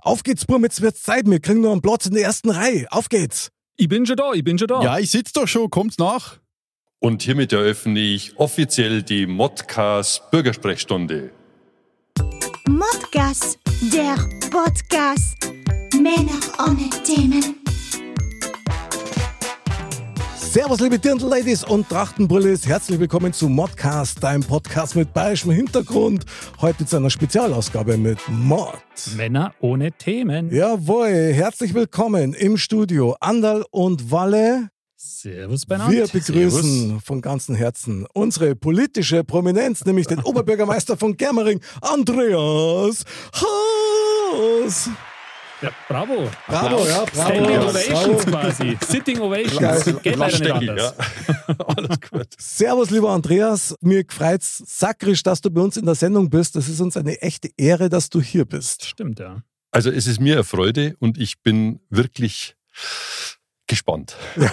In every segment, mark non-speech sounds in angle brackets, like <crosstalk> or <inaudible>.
Auf geht's, Burm, jetzt wird's Zeit. Wir kriegen noch einen Platz in der ersten Reihe. Auf geht's. Ich bin schon da, ich bin schon da. Ja, ich sitze doch schon, kommt's nach. Und hiermit eröffne ich offiziell die Modcast Bürgersprechstunde. Modcast, der Podcast. Männer ohne Themen. Servus, liebe Dirndl-Ladies und Trachtenbrillis. Herzlich willkommen zu Modcast, deinem Podcast mit bayerischem Hintergrund. Heute zu einer Spezialausgabe mit Mod. Männer ohne Themen. Jawohl, herzlich willkommen im Studio Andal und Walle. Servus beieinander. Wir begrüßen von ganzem Herzen unsere politische Prominenz, nämlich den <laughs> Oberbürgermeister von Germering, Andreas Haas. Ja, bravo. Bravo, ja, bravo. Standing ja, Ovations bravo. quasi. Sitting Ovations. Geil. Geht leider nicht anders. ja. <laughs> Alles gut. Servus, lieber Andreas. Mir freut's sakrisch, dass du bei uns in der Sendung bist. Es ist uns eine echte Ehre, dass du hier bist. Stimmt, ja. Also es ist mir eine Freude und ich bin wirklich gespannt. <laughs>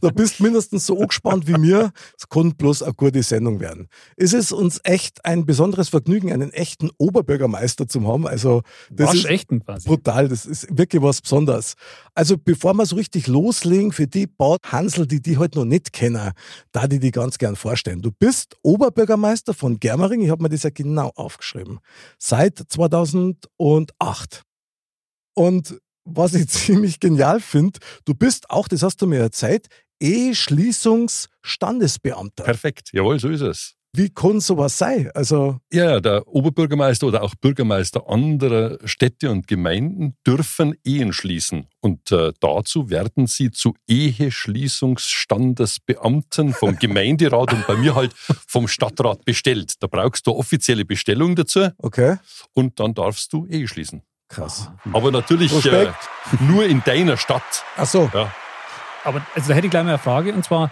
Du bist mindestens so gespannt wie mir. Es kann bloß eine gute Sendung werden. Es ist uns echt ein besonderes Vergnügen, einen echten Oberbürgermeister zu haben. Also, das ist Waschechten quasi. brutal. Das ist wirklich was Besonderes. Also, bevor wir so richtig loslegen, für die Bad Hansel, die die heute noch nicht kennen, da die die ganz gern vorstellen. Du bist Oberbürgermeister von Germering. Ich habe mir das ja genau aufgeschrieben. Seit 2008. Und was ich <laughs> ziemlich genial finde, du bist auch, das hast du mir erzählt, E-Schließungsstandesbeamter. Perfekt, jawohl, so ist es. Wie kann sowas sein? Also, Ja, der Oberbürgermeister oder auch Bürgermeister anderer Städte und Gemeinden dürfen Ehen schließen. Und äh, dazu werden sie zu Eheschließungsstandesbeamten vom <laughs> Gemeinderat und bei mir halt vom Stadtrat bestellt. Da brauchst du offizielle Bestellung dazu okay, und dann darfst du Ehe schließen. Krass. Aber natürlich äh, <laughs> nur in deiner Stadt. Ach so, Ja. Aber also da hätte ich gleich mal eine Frage. Und zwar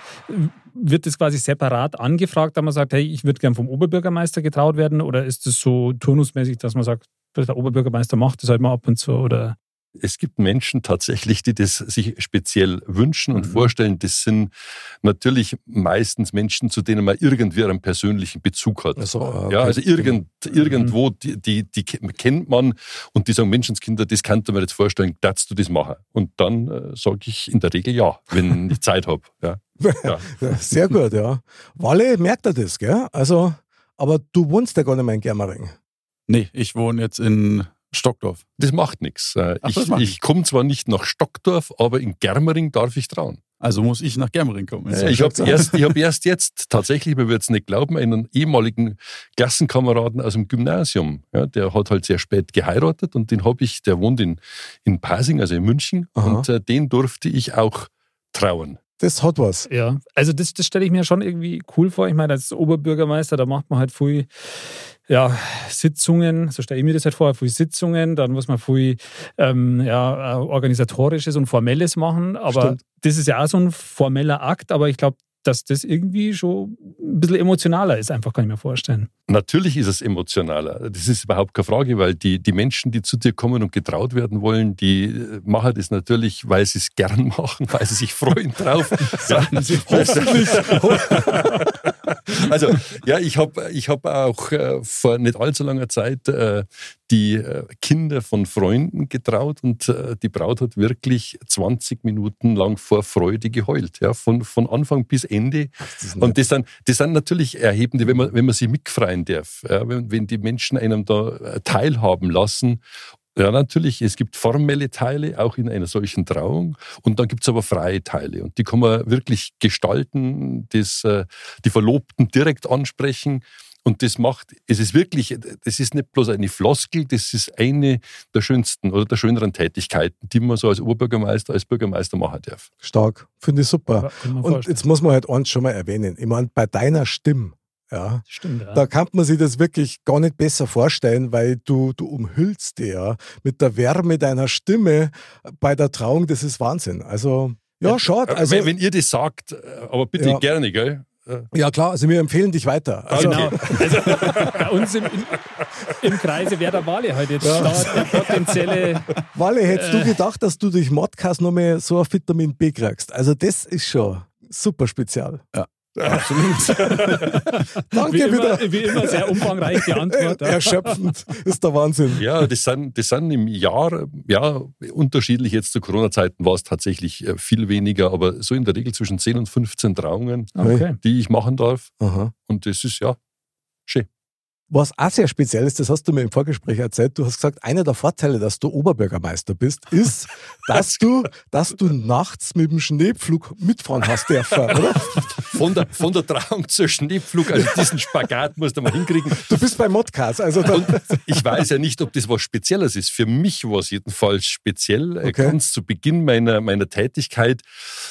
wird das quasi separat angefragt, da man sagt, hey, ich würde gern vom Oberbürgermeister getraut werden? Oder ist das so turnusmäßig, dass man sagt, der Oberbürgermeister macht, das halt mal ab und zu? Oder Es gibt Menschen tatsächlich, die das sich speziell wünschen und Mhm. vorstellen. Das sind natürlich meistens Menschen, zu denen man irgendwie einen persönlichen Bezug hat. Ach so, ah, okay. Ja, also irgend, Mhm. irgendwo, die, die, die kennt man und die sagen, Menschenskinder, das kannst du mir jetzt vorstellen, darfst du das machen? Und dann äh, sage ich in der Regel ja, wenn <laughs> ich Zeit habe. Ja. Ja. Ja, <laughs> sehr gut, ja. Walle merkt er das, gell? Also, aber du wohnst ja gar nicht mehr in Germering. Nee, ich wohne jetzt in Stockdorf. Das macht nichts. Ach, Ich, ich komme zwar nicht nach Stockdorf, aber in Germering darf ich trauen. Also muss ich nach Germering kommen. Ja, ich habe erst, ich hab <laughs> erst jetzt, tatsächlich, man wird es nicht glauben, einen ehemaligen Klassenkameraden aus dem Gymnasium. Ja, der hat halt sehr spät geheiratet und den habe ich, der wohnt in, in Pasing, also in München, Aha. und äh, den durfte ich auch trauen. Das hat was. ja, also das, das stelle ich mir schon irgendwie cool vor. Ich meine, als Oberbürgermeister, da macht man halt viel ja, Sitzungen, so stelle ich mir das halt vor, viel Sitzungen, dann muss man viel ähm, ja, äh, organisatorisches und formelles machen. Aber Stimmt. das ist ja auch so ein formeller Akt, aber ich glaube, dass das irgendwie schon ein bisschen emotionaler ist, einfach kann ich mir vorstellen. Natürlich ist es emotionaler. Das ist überhaupt keine Frage, weil die, die Menschen, die zu dir kommen und getraut werden wollen, die äh, machen das natürlich, weil sie es gern <laughs> machen, weil sie sich freuen drauf. <laughs> ja. Hoffentlich. <laughs> <laughs> Also, ja, ich habe ich hab auch äh, vor nicht allzu langer Zeit äh, die äh, Kinder von Freunden getraut und äh, die Braut hat wirklich 20 Minuten lang vor Freude geheult, ja, von, von Anfang bis Ende. Und das sind, das sind natürlich erhebende, wenn man, wenn man sie mitfreien darf, ja, wenn, wenn die Menschen einem da äh, teilhaben lassen. Ja, natürlich, es gibt formelle Teile, auch in einer solchen Trauung. Und dann gibt es aber freie Teile. Und die kann man wirklich gestalten, das, äh, die Verlobten direkt ansprechen. Und das macht, es ist wirklich, das ist nicht bloß eine Floskel, das ist eine der schönsten oder der schöneren Tätigkeiten, die man so als Oberbürgermeister, als Bürgermeister machen darf. Stark. Finde ich super. Ja, Und vorstellen. jetzt muss man halt eins schon mal erwähnen. Ich meine, bei deiner Stimme, ja, Stimmt, ja. da kann man sich das wirklich gar nicht besser vorstellen, weil du, du umhüllst dir ja mit der Wärme deiner Stimme bei der Trauung, das ist Wahnsinn. Also, ja, schade. Also, wenn, wenn ihr das sagt, äh, aber bitte Ja. gerne, gell? Äh, ja, klar, also wir empfehlen dich weiter. Also, Genau. <laughs> Also bei uns im, im, im Kreise Werder Wale halt jetzt Ja. da der potenzielle. Walle, hättest Äh. du gedacht, dass du durch Modcast noch mehr so ein Vitamin B kriegst? Also, das ist schon super spezial. Absolut. <laughs> Danke wie, wieder. immer, wie immer sehr umfangreich die Antwort. ja. Erschöpfend ist der Wahnsinn. Ja, das sind, das sind im Jahr, ja, unterschiedlich. Jetzt zu Corona-Zeiten war es tatsächlich äh, viel weniger, aber so in der Regel zwischen 10 und 15 Trauungen, Okay. die ich machen darf. Aha. Und das ist ja schön. Was auch sehr speziell ist, das hast du mir im Vorgespräch erzählt, du hast gesagt, einer der Vorteile, dass du Oberbürgermeister bist, ist, <laughs> dass du, dass du nachts mit dem Schneepflug mitfahren hast dürfen, oder? <laughs> Von der, von der Trauung zur Schneepflug, also diesen Spagat musst du mal hinkriegen. Du bist bei Modcast, also ich weiß ja nicht, ob das was Spezielles ist. Für mich war es jedenfalls speziell. Äh, Okay. Ganz zu Beginn meiner, meiner Tätigkeit,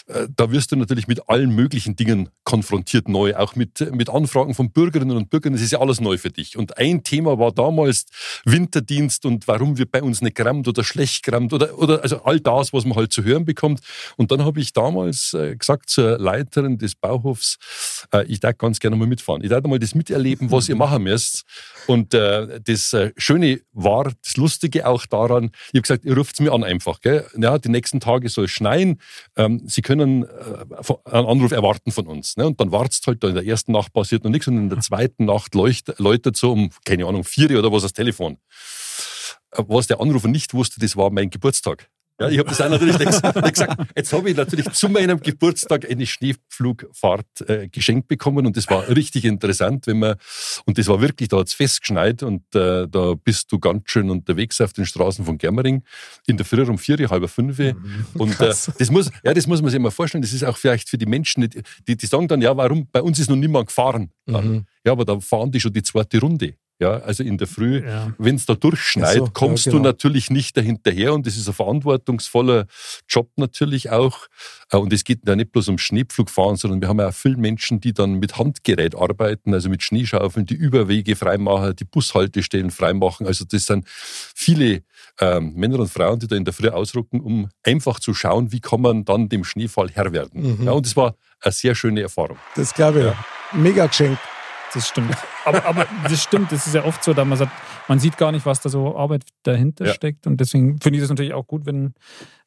äh, da wirst du natürlich mit allen möglichen Dingen konfrontiert neu, auch mit, mit Anfragen von Bürgerinnen und Bürgern. Das ist ja alles neu für dich. Und ein Thema war damals Winterdienst und warum wird bei uns nicht gerammt oder schlecht gerammt oder, oder also all das, was man halt zu hören bekommt. Und dann habe ich damals äh, gesagt zur Leiterin des Bauhofs, äh, ich darf ganz gerne mal mitfahren. Ich darf mal das miterleben, was ihr <laughs> machen müsst. Und äh, das äh, Schöne war, das Lustige auch daran, ich habe gesagt, ihr ruft mir an einfach. Gell? Ja, die nächsten Tage soll es schneien. Ähm, Sie können äh, einen Anruf erwarten von uns. Ne? Und dann wartest halt, da in der ersten Nacht passiert noch nichts und in der <laughs> zweiten Nacht läutet so um, keine Ahnung, vier oder was das Telefon. Äh, Was der Anrufer nicht wusste, das war mein Geburtstag. Ja, ich habe das auch natürlich nicht nicht gesagt. Jetzt habe ich natürlich zu meinem Geburtstag eine Schneepflugfahrt äh, geschenkt bekommen und das war richtig interessant, wenn man und das war wirklich, da hat's festgeschneit und äh, da bist du ganz schön unterwegs auf den Straßen von Germering in der Früh um vier, halb fünf und äh, das muss, ja, das muss man sich mal vorstellen. Das ist auch vielleicht für die Menschen, die, die, die sagen dann, ja, warum? Bei uns ist noch niemand gefahren. Mhm. Ja, aber da fahren die schon die zweite Runde. Ja, also in der Früh Ja. wenn es da durchschneit, so, kommst ja, du genau. natürlich nicht dahinterher und das ist ein verantwortungsvoller Job natürlich auch. Äh, Und es geht ja nicht bloß um Schneepflugfahren, sondern wir haben ja auch viele Menschen, die dann mit Handgerät arbeiten, also mit Schneeschaufeln, die Überwege freimachen, die Bushaltestellen freimachen. Also das sind viele ähm, Männer und Frauen, die da in der Früh ausrücken, um einfach zu schauen, wie kann man dann dem Schneefall Herr werden. Mhm. Ja, und das war eine sehr schöne Erfahrung. das glaube ich. Mega geschenkt. Das stimmt. Aber, aber das stimmt, das ist ja oft so, dass man sagt, man sieht gar nicht, was da so Arbeit dahinter Ja. steckt. Und deswegen finde ich das natürlich auch gut, wenn,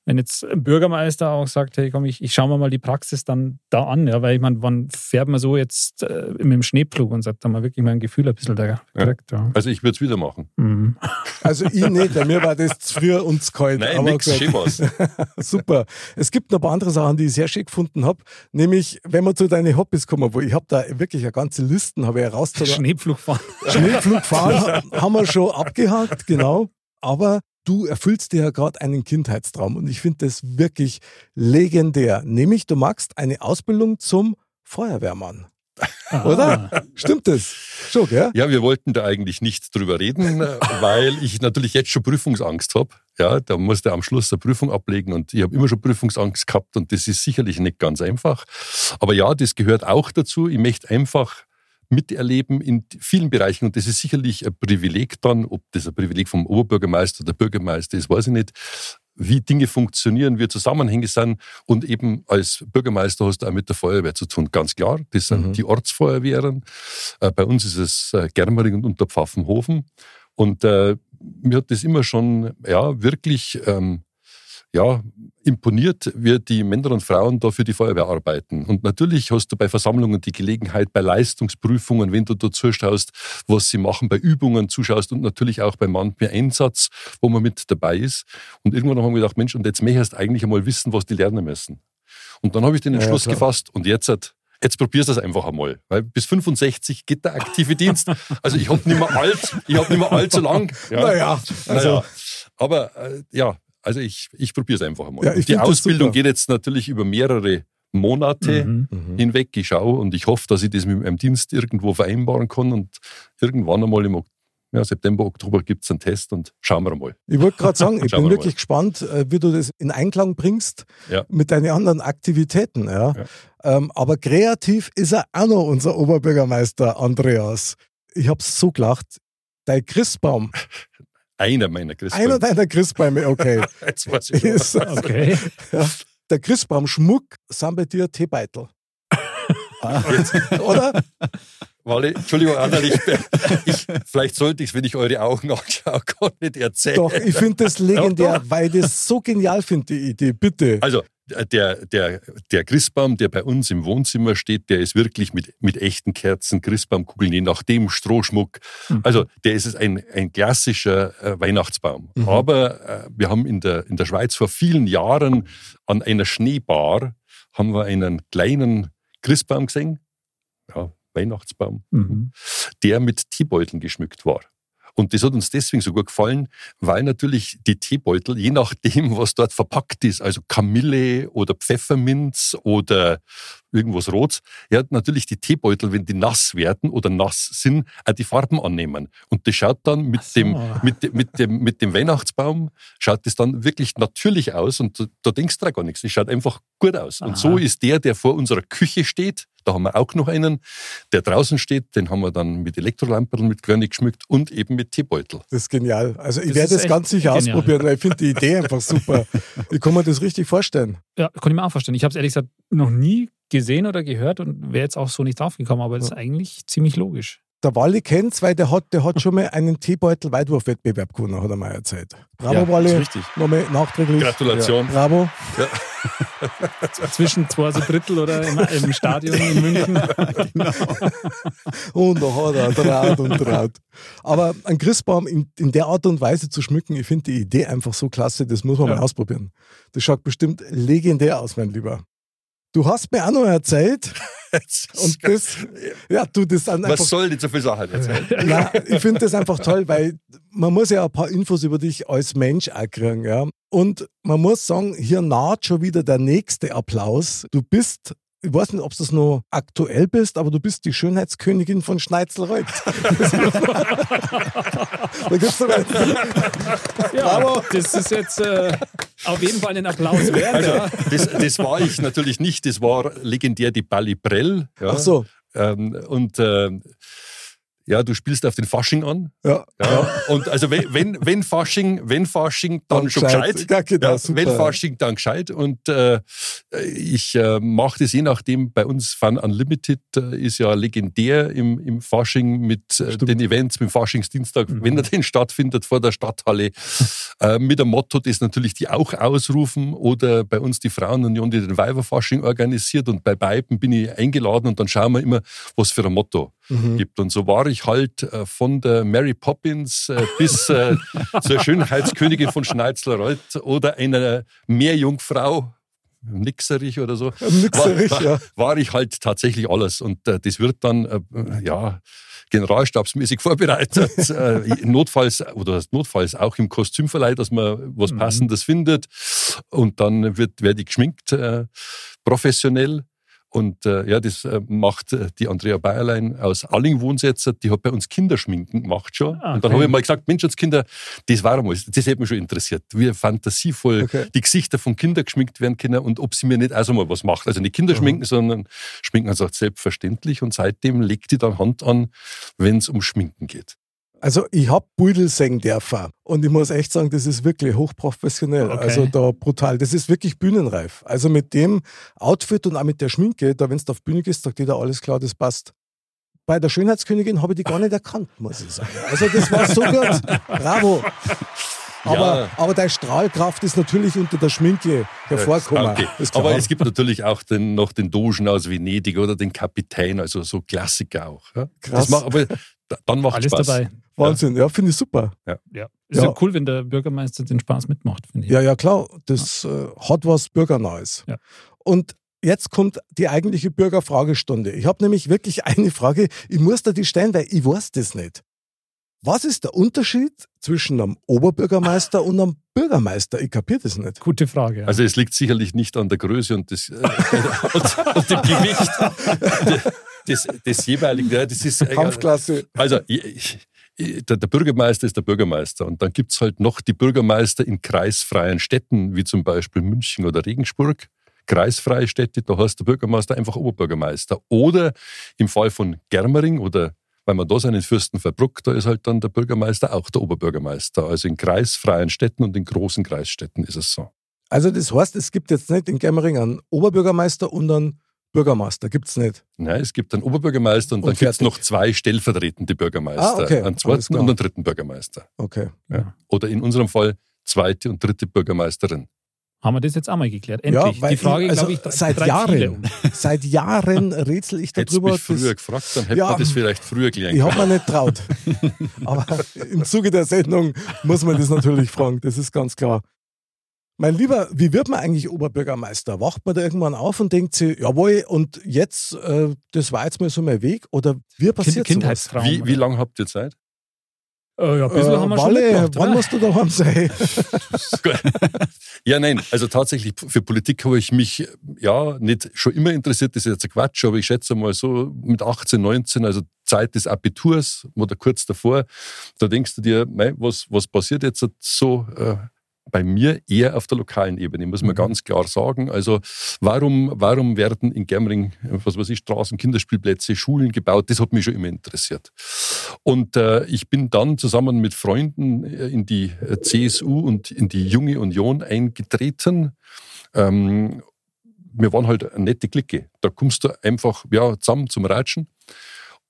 wenn jetzt ein Bürgermeister auch sagt, hey komm, ich, ich schaue mir mal die Praxis dann da an. Ja, weil ich meine, wann fährt man so jetzt äh, mit dem Schneepflug und sagt, da mal wirklich mal ein Gefühl ein bisschen da kriegt. Ja. Also ich würde es wieder machen. Mhm. <laughs> Also ich nicht, bei mir war das zu früher und zu kalt. Nein, aber nix, schön. <laughs> Super. Es gibt noch ein paar andere Sachen, die ich sehr schön gefunden habe. Nämlich, wenn wir zu deinen Hobbys kommen, wo ich habe da wirklich eine ganze Listen, habe ich herausgezogen. <laughs> Schneepflug fahren. Schneepflug fahren haben wir schon abgehakt, genau. Aber du erfüllst dir ja gerade einen Kindheitstraum und ich finde das wirklich legendär. Nämlich, du magst eine Ausbildung zum Feuerwehrmann. Oder? Stimmt das? Schon, gell? Ja, wir wollten da eigentlich nicht drüber reden, <laughs> weil ich natürlich jetzt schon Prüfungsangst habe. Ja, da musste am Schluss eine Prüfung ablegen und ich habe immer schon Prüfungsangst gehabt und das ist sicherlich nicht ganz einfach. Aber ja, das gehört auch dazu. Ich möchte einfach miterleben in vielen Bereichen und das ist sicherlich ein Privileg dann, ob das ein Privileg vom Oberbürgermeister oder Bürgermeister ist, weiß ich nicht wie Dinge funktionieren, wie Zusammenhänge sind. Und eben als Bürgermeister hast du auch mit der Feuerwehr zu tun, ganz klar. Das sind Mhm. die Ortsfeuerwehren. Äh, bei uns ist es äh, Germering und Unterpfaffenhofen. Und äh, mir hat das immer schon ja, wirklich ähm, ja, imponiert, wie die Männer und Frauen da für die Feuerwehr arbeiten. Und natürlich hast du bei Versammlungen die Gelegenheit, bei Leistungsprüfungen, wenn du da zuschaust, was sie machen, bei Übungen zuschaust und natürlich auch bei manchem Einsatz, wo man mit dabei ist. Und irgendwann haben wir gedacht, Mensch, und jetzt möchtest du eigentlich einmal wissen, was die lernen müssen. Und dann habe ich den Ja, ja, Entschluss klar. gefasst und jetzt hat Jetzt probierst du das einfach einmal, weil bis 65 geht der aktive Dienst. Also ich habe nicht mehr alt, ich habe nicht mehr allzu lang. Ja. Naja, also, Naja, aber äh, ja, also ich, ich probiere es einfach einmal. Ja, die Ausbildung geht jetzt natürlich über mehrere Monate Mhm. Mhm. hinweg. Ich schaue und ich hoffe, dass ich das mit meinem Dienst irgendwo vereinbaren kann und irgendwann einmal im ja, September, Oktober gibt es einen Test und schauen wir mal. Ich wollte gerade sagen, <laughs> ich bin wir wirklich gespannt, äh, wie du das in Einklang bringst Ja. mit deinen anderen Aktivitäten. Ja. Ja. Ähm, aber kreativ ist er auch noch unser Oberbürgermeister Andreas. Ich habe so gelacht. Dein Christbaum, <laughs> Einer meiner einer Christbäume. deiner Christbäume, okay, <laughs> Jetzt weiß ich ist Okay. <laughs> der Christbaumschmuck sind bei dir Teebeutel. <laughs> Oder? Wally, Entschuldigung, Anna, ich, ich, vielleicht sollte ich es, wenn ich eure Augen anschaue, gar nicht erzählen. Doch, ich finde das legendär, doch. weil ich das so genial finde, die Idee. Bitte. Also, der, der, der Christbaum, der bei uns im Wohnzimmer steht, der ist wirklich mit, mit echten Kerzen, Christbaumkugeln, je nachdem Strohschmuck. Mhm. Also der ist ein, ein klassischer äh, Weihnachtsbaum. Mhm. Aber äh, wir haben in der, in der Schweiz vor vielen Jahren an einer Schneebar haben wir einen kleinen Christbaum gesehen, ja, Weihnachtsbaum, Mhm. der mit Teebeuteln geschmückt war. Und das hat uns deswegen so gut gefallen, weil natürlich die Teebeutel, je nachdem, was dort verpackt ist, also Kamille oder Pfefferminz oder irgendwas Rotes, ja, natürlich die Teebeutel, wenn die nass werden oder nass sind, auch die Farben annehmen. Und das schaut dann mit, so. dem, mit, dem- mit, dem, mit dem Weihnachtsbaum, schaut das dann wirklich natürlich aus und da, da denkst du da gar nichts. Es schaut einfach gut aus. Aha. Und so ist der, der vor unserer Küche steht, da haben wir auch noch einen, der draußen steht, den haben wir dann mit Elektrolampen mit Körnig geschmückt und eben mit Teebeutel. Das ist genial. Also ich Das werde das ganz sicher genial. ausprobieren, weil ich finde die Idee einfach super. Ich kann mir das richtig vorstellen. Ja, konnte ich mir auch vorstellen. Ich habe es ehrlich gesagt noch nie gesehen oder gehört und wäre jetzt auch so nicht draufgekommen, aber das ist eigentlich ziemlich logisch. Der Wally kennt's, weil der hat, der hat schon mal einen Teebeutel-Weitwurfwettbewerb gewonnen, hat er mal erzählt. Bravo, Ja, Wally. ist richtig. Nochmal nachträglich. Gratulation. Ja, bravo. <laughs> Zwischen zwei so Drittel oder im, im Stadion in München. Und da hat er Draht und Draht. Aber ein Christbaum in, in der Art und Weise zu schmücken, ich finde die Idee einfach so klasse, das muss man Ja. mal ausprobieren. Das schaut bestimmt legendär aus, mein Lieber. Du hast mir auch noch erzählt, <laughs> und das, ja, du, das sind einfach Was soll die so viel Sachen erzählen? <laughs> Nein, ich finde das einfach toll, weil man muss ja ein paar Infos über dich als Mensch auch kriegen. Ja? Und man muss sagen, hier naht schon wieder der nächste Applaus. Du bist, ich weiß nicht, ob du das noch aktuell bist, aber du bist die Schönheitskönigin von Schneitzelreuth. <laughs> da gibt's <laughs> Ja, das ist jetzt äh, auf jeden Fall ein Applaus wert. Also, ja. das, das war ich natürlich nicht. Das war legendär die Bali Brell. Ja. Ach so, Ähm, und ähm, ja, du spielst auf den Fasching an. ja. Ja. Und also wenn, wenn, wenn Fasching, wenn Fasching, dann, Dann schon gescheit. gescheit. Ja, genau, Ja, wenn Fasching, dann gescheit. Und äh, ich äh, mache das je nachdem, bei uns Fun Unlimited äh, ist ja legendär im, im Fasching mit äh, den Events, mit dem Faschingsdienstag, Mhm. wenn er denn stattfindet vor der Stadthalle, äh, mit dem Motto, das natürlich die auch ausrufen oder bei uns die Frauenunion, die den Weiberfasching organisiert und bei beiden bin ich eingeladen und dann schauen wir immer, was für ein Motto Mhm. gibt. Und so war ich halt äh, von der Mary Poppins äh, bis äh, <laughs> zur Schönheitskönigin von Schneizlerreuth oder einer Meerjungfrau, Nixerich oder so. Nixerich, war, ja. war, war ich halt tatsächlich alles. Und äh, das wird dann, äh, ja, generalstabsmäßig <laughs> vorbereitet, äh, notfalls oder notfalls auch im Kostümverleih, dass man was Mhm. Passendes findet. Und dann wird, werde ich geschminkt, professionell. Und äh, ja, das äh, macht äh, die Andrea Bayerlein aus Alling Wohnsetzer, die hat bei uns Kinderschminken gemacht schon. Ah, Und dann okay. habe ich mal gesagt, Menschheitskinder, das war einmal, das hätte mich schon interessiert, wie fantasievoll Okay. die Gesichter von Kindern geschminkt werden können und ob sie mir nicht auch so mal was macht. Also nicht Kinder schminken, sondern schminken also selbstverständlich. Und seitdem legt die dann Hand an, wenn es um Schminken geht. Also ich hab Pudel singen dürfen und ich muss echt sagen, das ist wirklich hochprofessionell. Okay. Also da brutal. Das ist wirklich bühnenreif. Also mit dem Outfit und auch mit der Schminke, da wenn du auf Bühne gehst, sagt jeder, alles klar, das passt. Bei der Schönheitskönigin habe ich die gar nicht erkannt, muss ich sagen. Also das war so gut. Bravo. Aber, Ja. aber deine Strahlkraft ist natürlich unter der Schminke hervorgekommen. Okay. Aber es gibt natürlich auch den, noch den Dogen aus Venedig oder den Kapitän, also so Klassiker auch. Ja? Krass. Das macht, aber dann macht Alles Spaß. dabei. Wahnsinn, ja, finde ich super. Ja. Ist Ja. ja. cool, wenn der Bürgermeister den Spaß mitmacht, finde ich. Ja, ja, klar. Das äh, hat was Bürgernahes. Ja. Und jetzt kommt die eigentliche Bürgerfragestunde. Ich habe nämlich wirklich <laughs> eine Frage. Ich muss dir die stellen, weil ich weiß das nicht. Was ist der Unterschied zwischen einem Oberbürgermeister <laughs> und einem Bürgermeister? Ich kapiere das nicht. Gute Frage. ja. Also es liegt sicherlich nicht an der Größe und, das, äh, <laughs> und, und dem Gewicht des, des jeweiligen. Das ist, Kampfklasse. Also ich, der, der Bürgermeister ist der Bürgermeister und dann gibt es halt noch die Bürgermeister in kreisfreien Städten, wie zum Beispiel München oder Regensburg. Kreisfreie Städte, da heißt der Bürgermeister einfach Oberbürgermeister. Oder im Fall von Germering oder weil man da sind in Fürstenfeldbruck, da ist halt dann der Bürgermeister auch der Oberbürgermeister. Also in kreisfreien Städten und in großen Kreisstädten ist es so. Also das heißt, es gibt jetzt nicht in Gemmering einen Oberbürgermeister und einen Bürgermeister. Gibt es nicht. Nein, es gibt einen Oberbürgermeister und, Und dann gibt es noch zwei stellvertretende Bürgermeister. Ah, okay. Einen zweiten und einen dritten Bürgermeister. Okay. Ja. Oder in unserem Fall zweite und dritte Bürgermeisterin. Haben wir das jetzt einmal geklärt? Endlich. weil die Frage, ich, also glaube ich, seit drei Jahren, <laughs> seit Jahren rätsel ich Hättest du darüber. mich früher das- gefragt, dann hätte Ja. man das vielleicht früher klären Ich können. habe mir nicht traut. <laughs> Aber im Zuge der Sendung muss man das natürlich fragen, das ist ganz klar. Mein Lieber, wie wird man eigentlich Oberbürgermeister? Wacht man da irgendwann auf und denkt sich, jawohl, und jetzt, äh, das war jetzt mal so mein Weg? Oder wie Kind, passiert sowas? Kindheitstraum. Wie, wie lange habt ihr Zeit? Äh, ja, ein bisschen Äh, haben wir schon Walle, mitgemacht, wann oder? musst du daheim sein? <laughs> ja, nein, also tatsächlich für Politik habe ich mich ja nicht schon immer interessiert, das ist jetzt ein Quatsch, aber ich schätze mal so mit 18, 19, also Zeit des Abiturs oder kurz davor, da denkst du dir, mei, was, was passiert jetzt so äh, bei mir eher auf der lokalen Ebene, muss man Mhm. ganz klar sagen. Also warum, warum werden in Germering, was weiß ich, Straßen, Kinderspielplätze, Schulen gebaut? Das hat mich schon immer interessiert. Und äh, ich bin dann zusammen mit Freunden äh, in die äh, CSU und in die Junge Union eingetreten. Ähm, wir waren halt eine nette Clique. Da kommst du einfach ja, zusammen zum Ratschen.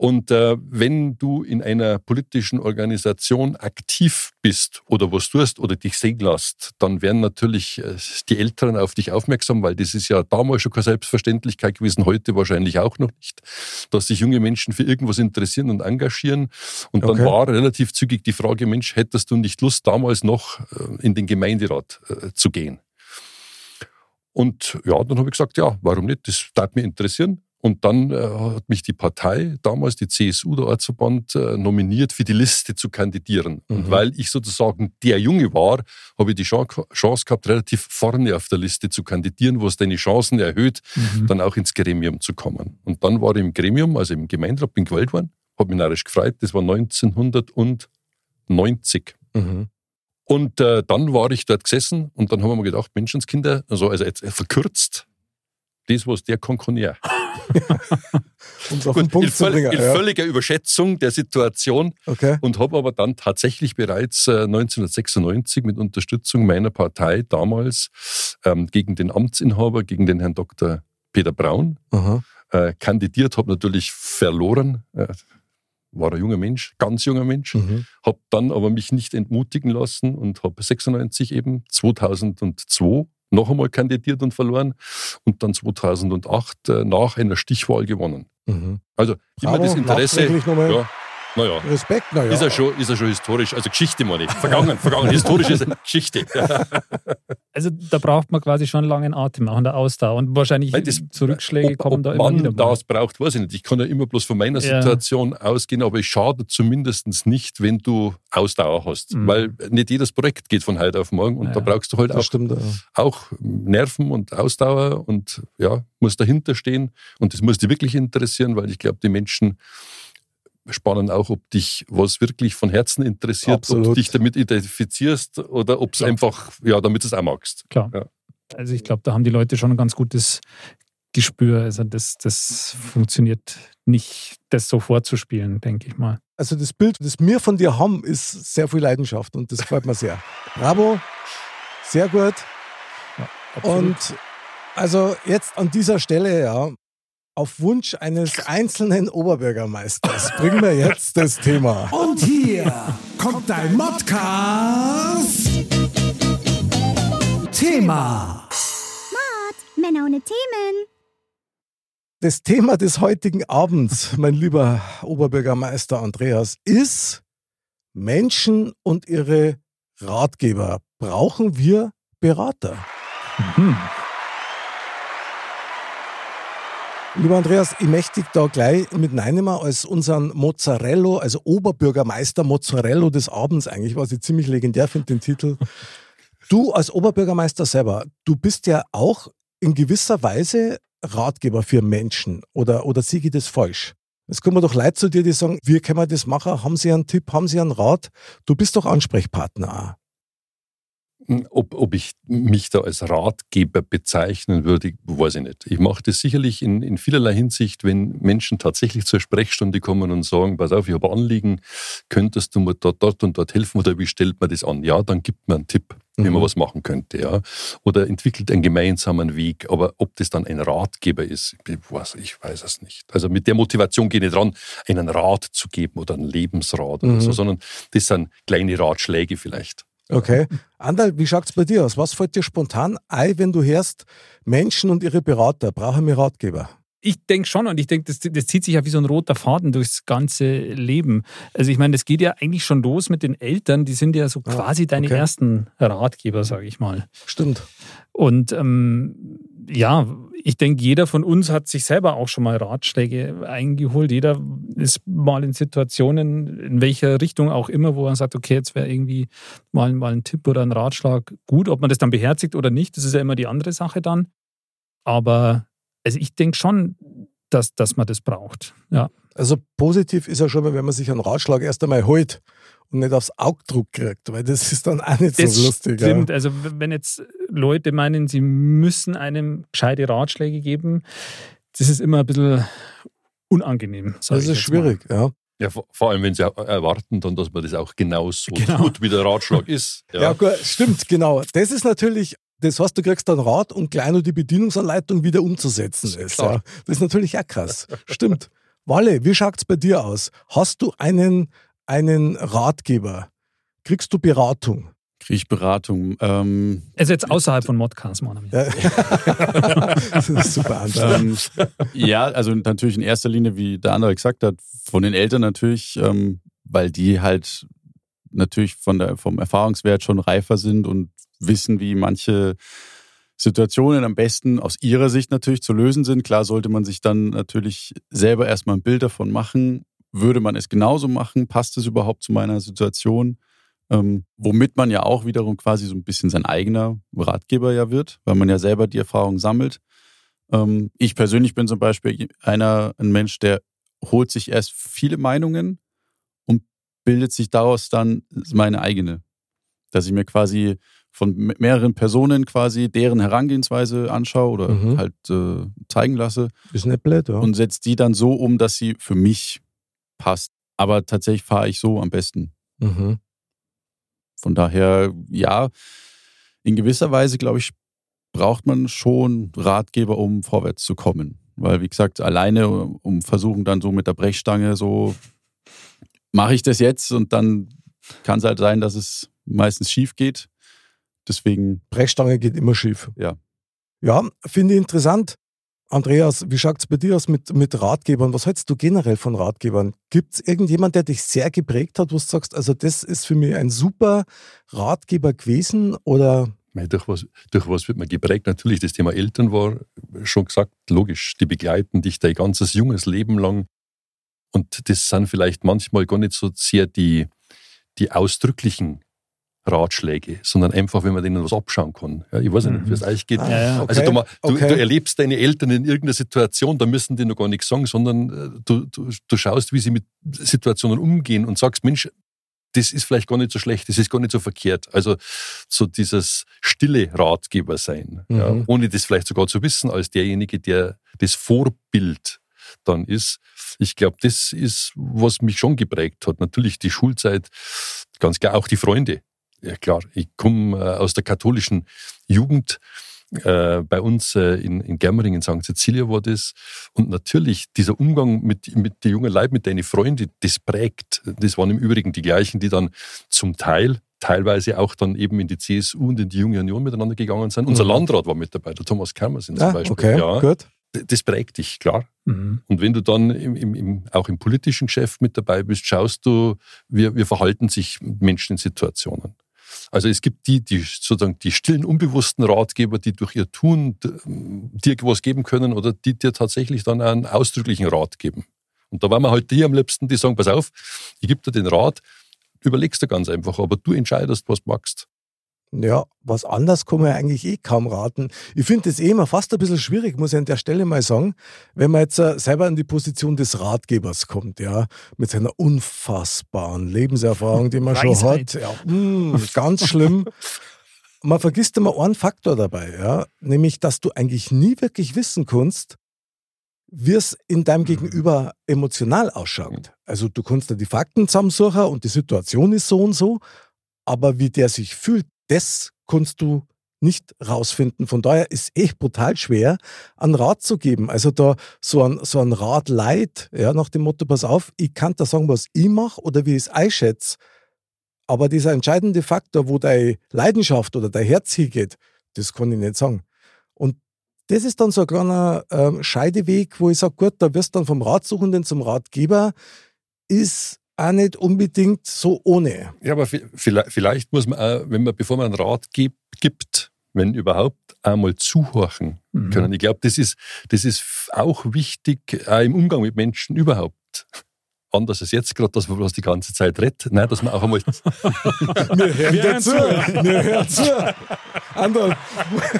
Und äh, wenn du in einer politischen Organisation aktiv bist oder was tust oder dich sehen lässt, dann werden natürlich äh, die Älteren auf dich aufmerksam, weil das ist ja damals schon keine Selbstverständlichkeit gewesen, heute wahrscheinlich auch noch nicht, dass sich junge Menschen für irgendwas interessieren und engagieren. Und dann Okay. war relativ zügig die Frage, Mensch, hättest du nicht Lust, damals noch äh, in den Gemeinderat äh, zu gehen? Und ja, dann habe ich gesagt, ja, warum nicht? Das darf mich interessieren. Und dann äh, hat mich die Partei, damals die CSU, der Ortsverband, äh, nominiert, für die Liste zu kandidieren. Und Mhm. weil ich sozusagen der Junge war, habe ich die Chan- Chance gehabt, relativ vorne auf der Liste zu kandidieren, was deine Chancen erhöht, Mhm. dann auch ins Gremium zu kommen. Und dann war ich im Gremium, also im Gemeinderat, bin gewählt worden, habe mich narrisch gefreut, das war 1990. Mhm. Und äh, dann war ich dort gesessen und dann haben wir mir gedacht, Menschenskinder, also, also jetzt verkürzt, das, was der kann, kann. Um es auf den Gut, in, Punkt zu völ bringen. in Ja. völliger Überschätzung der Situation Okay. und habe aber dann tatsächlich bereits äh, 1996 mit Unterstützung meiner Partei damals ähm, gegen den Amtsinhaber, gegen den Herrn Dr. Peter Braun, äh, kandidiert, habe natürlich verloren. Äh, war ein junger Mensch, ganz junger Mensch, Mhm. habe dann aber mich nicht entmutigen lassen und habe 96 eben 2002 noch einmal kandidiert und verloren und dann 2008 äh, nach einer Stichwahl gewonnen. Mhm. Also immer das Interesse. Ja, naja, Respekt, naja. ist, er schon, ist er schon historisch, also Geschichte meine ich. Vergangen, vergangen, historisch ist er Geschichte. <laughs> Also da braucht man quasi schon einen langen Atem, auch in der Ausdauer. Und wahrscheinlich Nein, das- Zurückschläge ob, kommen ob da immer man wieder. mal. das braucht, weiß ich nicht. Ich kann ja immer bloß von meiner Ja. Situation ausgehen, aber es schadet zumindest nicht, wenn du Ausdauer hast. Mhm. Weil nicht jedes Projekt geht von heute auf morgen und Ja. da brauchst du halt auch, stimmt. Ja. auch Nerven und Ausdauer und ja, musst dahinter stehen und das muss dich wirklich interessieren, weil ich glaube, die Menschen spannen auch, ob dich was wirklich von Herzen interessiert, ob du Absolut. dich damit identifizierst oder ob es einfach, ja, damit du es auch magst. Klar. Ja. Also ich glaube, da haben die Leute schon ein ganz gutes Gespür. Also das, das funktioniert nicht, das so vorzuspielen, denke ich mal. Also das Bild, das wir von dir haben, ist sehr viel Leidenschaft und das gefällt mir sehr. Bravo, sehr gut. Und also jetzt an dieser Stelle, ja, auf Wunsch eines einzelnen Oberbürgermeisters bringen wir jetzt das Thema. Und hier kommt dein Modcast. Thema. Männer ohne Themen. Das Thema des heutigen Abends, mein lieber Oberbürgermeister Andreas, ist Menschen und ihre Ratgeber. Brauchen wir Berater? Hm. Lieber Andreas, ich möchte da gleich mit reinnehmen als unseren Mozzarello, also Oberbürgermeister Mozzarello des Abends eigentlich, was ich ziemlich legendär finde, den Titel. Du als Oberbürgermeister selber, du bist ja auch in gewisser Weise Ratgeber für Menschen oder, oder ich das falsch? Es kommen doch Leute zu dir, die sagen, wie können wir das machen? Haben Sie einen Tipp? Haben Sie einen Rat? Du bist doch Ansprechpartner. Auch. Ob, ob ich mich da als Ratgeber bezeichnen würde, weiß ich nicht. Ich mache das sicherlich in, in vielerlei Hinsicht, wenn Menschen tatsächlich zur Sprechstunde kommen und sagen, pass auf, ich habe Anliegen, könntest du mir dort, dort und dort helfen oder wie stellt man das an? Ja, dann gibt mir einen Tipp, wie man Mhm. was machen könnte. Ja. Oder entwickelt einen gemeinsamen Weg. Aber ob das dann ein Ratgeber ist, ich weiß, ich weiß es nicht. Also mit der Motivation gehe ich nicht ran, einen Rat zu geben oder einen Lebensrat oder Mhm. so, sondern das sind kleine Ratschläge vielleicht. Okay. Andal, wie schaut es bei dir aus? Was fällt dir spontan ein, wenn du hörst, Menschen und ihre Berater brauchen mir Ratgeber? Ich denke schon und ich denke, das, das, zieht sich ja wie so ein roter Faden durchs ganze Leben. Also ich meine, das geht ja eigentlich schon los mit den Eltern, die sind ja so Ah, quasi deine okay. ersten Ratgeber, sage ich mal. Stimmt. Und ähm, ja, ich denke, jeder von uns hat sich selber auch schon mal Ratschläge eingeholt. Jeder ist mal in Situationen, in welcher Richtung auch immer, wo er sagt, okay, jetzt wäre irgendwie mal, mal ein Tipp oder ein Ratschlag gut. Ob man das dann beherzigt oder nicht, das ist ja immer die andere Sache dann. Aber also ich denke schon, dass, dass man das braucht. Ja. Also positiv ist ja schon mal, wenn man sich einen Ratschlag erst einmal holt und nicht aufs Augdruck kriegt, weil das ist dann auch nicht Das so lustig. ja. stimmt. Also wenn jetzt Leute meinen, sie müssen einem gescheite Ratschläge geben, das ist immer ein bisschen unangenehm. Das ist jetzt mal. schwierig, ja. Ja, vor allem, wenn sie erwarten, dann, dass man das auch genauso Genau. tut, wie der Ratschlag ist. <laughs> Ja, gut, stimmt, genau. Das ist natürlich, das heißt, du kriegst dann Rat und gleich nur die Bedienungsanleitung wieder umzusetzen ist. Klar. Ja. Das ist natürlich auch krass. Stimmt. Walle, wie schaut es bei dir aus? Hast du einen, einen Ratgeber? Kriegst du Beratung? Kriege ich Beratung. Ähm, Also jetzt außerhalb von Modcast, wir. Ja. <laughs> das ist super Antwort. ähm, ja, also natürlich in erster Linie, wie der andere gesagt hat, von den Eltern natürlich, ähm, weil die halt natürlich von der, vom Erfahrungswert schon reifer sind und wissen, wie manche Situationen am besten aus ihrer Sicht natürlich zu lösen sind. Klar sollte man sich dann natürlich selber erstmal ein Bild davon machen. Würde man es genauso machen? Passt es überhaupt zu meiner Situation? Ähm, womit man ja auch wiederum quasi so ein bisschen sein eigener Ratgeber ja wird, weil man ja selber die Erfahrung sammelt. Ähm, ich persönlich bin zum Beispiel einer, ein Mensch, der holt sich erst viele Meinungen und bildet sich daraus dann meine eigene. Dass ich mir quasi von me- mehreren Personen quasi deren Herangehensweise anschaue oder Mhm. halt äh, zeigen lasse Ist nicht blöd, ja. und setze die dann so um, dass sie für mich passt. Aber tatsächlich fahre ich so am besten. Mhm. Von daher, ja, in gewisser Weise, glaube ich, braucht man schon Ratgeber, um vorwärts zu kommen. Weil, wie gesagt, alleine um versuchen dann so mit der Brechstange so, mache ich das jetzt und dann kann es halt sein, dass es meistens schief geht. Deswegen, Brechstange geht immer schief. Ja. Ja, finde ich interessant. Andreas, wie schaut es bei dir aus mit, mit Ratgebern? Was hältst du generell von Ratgebern? Gibt es irgendjemand, der dich sehr geprägt hat, wo du sagst, also das ist für mich ein super Ratgeber gewesen oder Mei, Durch was, durch was wird man geprägt? Natürlich, das Thema Eltern war schon gesagt, logisch, die begleiten dich dein ganzes junges Leben lang. Und das sind vielleicht manchmal gar nicht so sehr die, die ausdrücklichen Ratschläge, sondern einfach, wenn man denen was abschauen kann. Ja, ich weiß nicht, wie es euch geht. Ah, Ja, ja. okay, Also du, okay. du erlebst deine Eltern in irgendeiner Situation, da müssen die noch gar nichts sagen, sondern äh, du, du, du schaust, wie sie mit Situationen umgehen und sagst, Mensch, das ist vielleicht gar nicht so schlecht, das ist gar nicht so verkehrt. Also so dieses stille Ratgeber sein, ja, Mhm. ohne das vielleicht sogar zu wissen, als derjenige, der das Vorbild dann ist. Ich glaube, das ist, was mich schon geprägt hat. Natürlich die Schulzeit, ganz klar auch die Freunde. Ja klar, ich komme äh, aus der katholischen Jugend. Äh, bei uns äh, in, in Germering, in St. Cecilia war das. Und natürlich dieser Umgang mit, mit den jungen Leuten, mit deinen Freunden, das prägt. Das waren im Übrigen die gleichen, die dann zum Teil, teilweise auch dann eben in die CSU und in die Junge Union miteinander gegangen sind. Unser Mhm. Landrat war mit dabei, der Thomas Kermersin zum Ah, Beispiel. okay, ja, gut. das prägt dich, klar. Mhm. Und wenn du dann im, im, im, auch im politischen Geschäft mit dabei bist, schaust du, wie, wie verhalten sich Menschen in Situationen. Also es gibt die, die sozusagen die stillen, unbewussten Ratgeber, die durch ihr Tun d- dir was geben können oder die dir tatsächlich dann einen ausdrücklichen Rat geben. Und da waren wir halt die am liebsten, die sagen, pass auf, ich gebe dir den Rat, überlegst du ganz einfach, aber du entscheidest, was du magst. Ja, was anders kann man ja eigentlich eh kaum raten. Ich finde das eh immer fast ein bisschen schwierig, muss ich an der Stelle mal sagen, wenn man jetzt äh, selber in die Position des Ratgebers kommt, ja, mit seiner unfassbaren Lebenserfahrung, die man schon Weisheit. hat. Ja, mm, ganz schlimm. Man vergisst immer einen Faktor dabei, ja, nämlich, dass du eigentlich nie wirklich wissen kannst, wie es in deinem Gegenüber emotional ausschaut. Also du kannst da die Fakten zusammensuchen und die Situation ist so und so, aber wie der sich fühlt, das kannst du nicht rausfinden. Von daher ist echt brutal schwer, einen Rat zu geben. Also da so ein, so ein Rat leid, ja, nach dem Motto, pass auf, ich kann da sagen, was ich mache oder wie ich es einschätze, Aber dieser entscheidende Faktor, wo deine Leidenschaft oder dein Herz hingeht, das kann ich nicht sagen. Und das ist dann so ein kleiner ähm, Scheideweg, wo ich sage, gut, da wirst du dann vom Ratsuchenden zum Ratgeber, ist auch nicht unbedingt so ohne. Ja, aber vi- vielleicht, vielleicht muss man auch, wenn man, bevor man einen Rat gibt, gibt wenn überhaupt, einmal zuhorchen Mhm. können. Ich glaube, das ist, das ist auch wichtig, auch im Umgang mit Menschen überhaupt. Anders als jetzt gerade, dass man bloß die ganze Zeit redet. Nein, dass man auch einmal <laughs> Wir hören dir zu. Wir hören zu. Andal,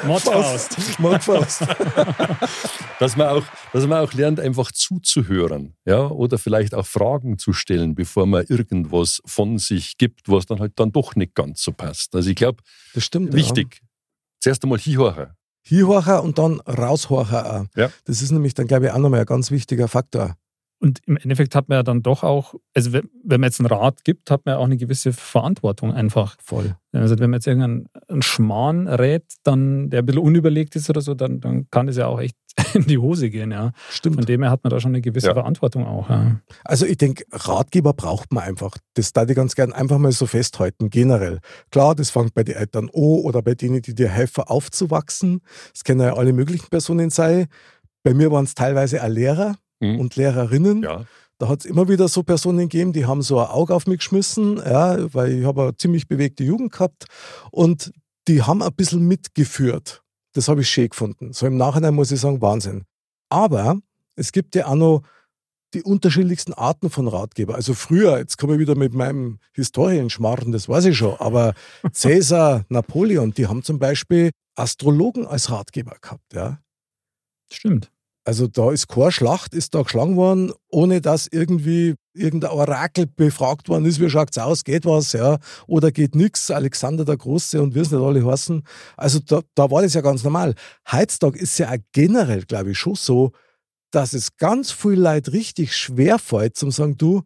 Mordfaust. Mordfaust. <laughs> dass man auch, dass man auch lernt, einfach zuzuhören, ja, oder vielleicht auch Fragen zu stellen, bevor man irgendwas von sich gibt, was dann halt dann doch nicht ganz so passt. Also ich glaube, Das stimmt. wichtig. Zuerst einmal hinhorchen. Ja. Hinhorcher und dann raushorcher auch. Ja. Das ist nämlich dann, glaube ich, auch nochmal ein ganz wichtiger Faktor. Und im Endeffekt hat man ja dann doch auch, also wenn wenn man jetzt einen Rat gibt, hat man ja auch eine gewisse Verantwortung einfach. Voll. Also wenn man jetzt irgendeinen einen Schmarrn rät, dann, der ein bisschen unüberlegt ist oder so, dann, dann kann das ja auch echt <laughs> in die Hose gehen, ja. Stimmt. Von dem her hat man da schon eine gewisse Ja. Verantwortung auch. Ja. Also ich denke, Ratgeber braucht man einfach. Das da ich ganz gern einfach mal so festhalten, generell. Klar, das fängt bei den Eltern an oder bei denen, die dir helfen, aufzuwachsen. Es können ja alle möglichen Personen sein. Bei mir waren es teilweise auch Lehrer Mhm. und Lehrerinnen. Ja. Da hat es immer wieder so Personen gegeben, die haben so ein Auge auf mich geschmissen, ja, weil ich habe eine ziemlich bewegte Jugend gehabt und die haben ein bisschen mitgeführt. Das habe ich schön gefunden. So im Nachhinein muss ich sagen, Wahnsinn. Aber es gibt ja auch noch die unterschiedlichsten Arten von Ratgeber. Also früher, jetzt komme ich wieder mit meinem Historienschmarren, das weiß ich schon, aber <laughs> Cäsar, Napoleon, die haben zum Beispiel Astrologen als Ratgeber gehabt. Ja. Stimmt. Also da ist keine Schlacht, ist da geschlagen worden, ohne dass irgendwie irgendein Orakel befragt worden ist, wie schaut's aus, geht was, ja, oder geht nix, Alexander der Große und wie es nicht alle heißen. Also da, da war das ja ganz normal. Heutzutage ist ja auch generell, glaube ich, schon so, dass es ganz viel Leid richtig schwer fällt, zum sagen, du,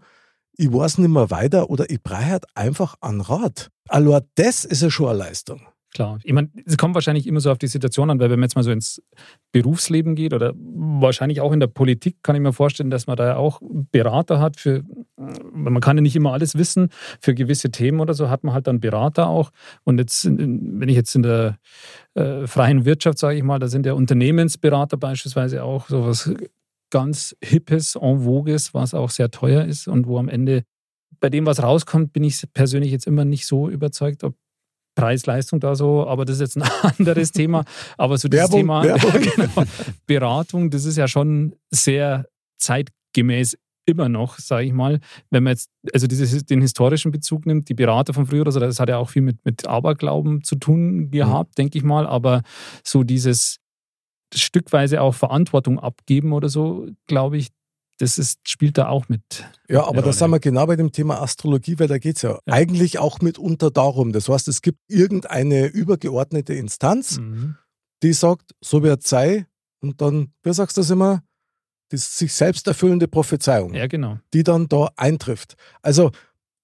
ich weiß nicht mehr weiter oder ich brauche halt einfach einen Rat. Also das ist ja schon eine Leistung. Klar. Ich meine, es kommt wahrscheinlich immer so auf die Situation an, weil wenn man jetzt mal so ins Berufsleben geht oder wahrscheinlich auch in der Politik, kann ich mir vorstellen, dass man da auch Berater hat für, man kann ja nicht immer alles wissen, für gewisse Themen oder so hat man halt dann Berater auch. Und jetzt, wenn ich jetzt in der äh, freien Wirtschaft, sage ich mal, da sind ja Unternehmensberater beispielsweise auch sowas ganz Hippes, en vogues, was auch sehr teuer ist und wo am Ende bei dem, was rauskommt, bin ich persönlich jetzt immer nicht so überzeugt, ob Preis-Leistung da so, aber das ist jetzt ein <laughs> anderes Thema. Aber so Werbung, Thema <laughs> genau, Beratung, das ist ja schon sehr zeitgemäß immer noch, sage ich mal. Wenn man jetzt also dieses, den historischen Bezug nimmt, die Berater von früher oder so, das hat ja auch viel mit, mit Aberglauben zu tun gehabt, denke ich mal. Aber so dieses stückweise auch Verantwortung abgeben oder so, glaube ich, das ist, spielt da auch mit. Ja, aber da sind wir genau bei dem Thema Astrologie, weil da geht es ja, Ja. eigentlich auch mitunter darum. Das heißt, es gibt irgendeine übergeordnete Instanz, Mhm. die sagt, so wird es sein. Und dann, wie sagst du das immer? Die sich selbst erfüllende Prophezeiung, Ja, genau. die dann da eintrifft. Also,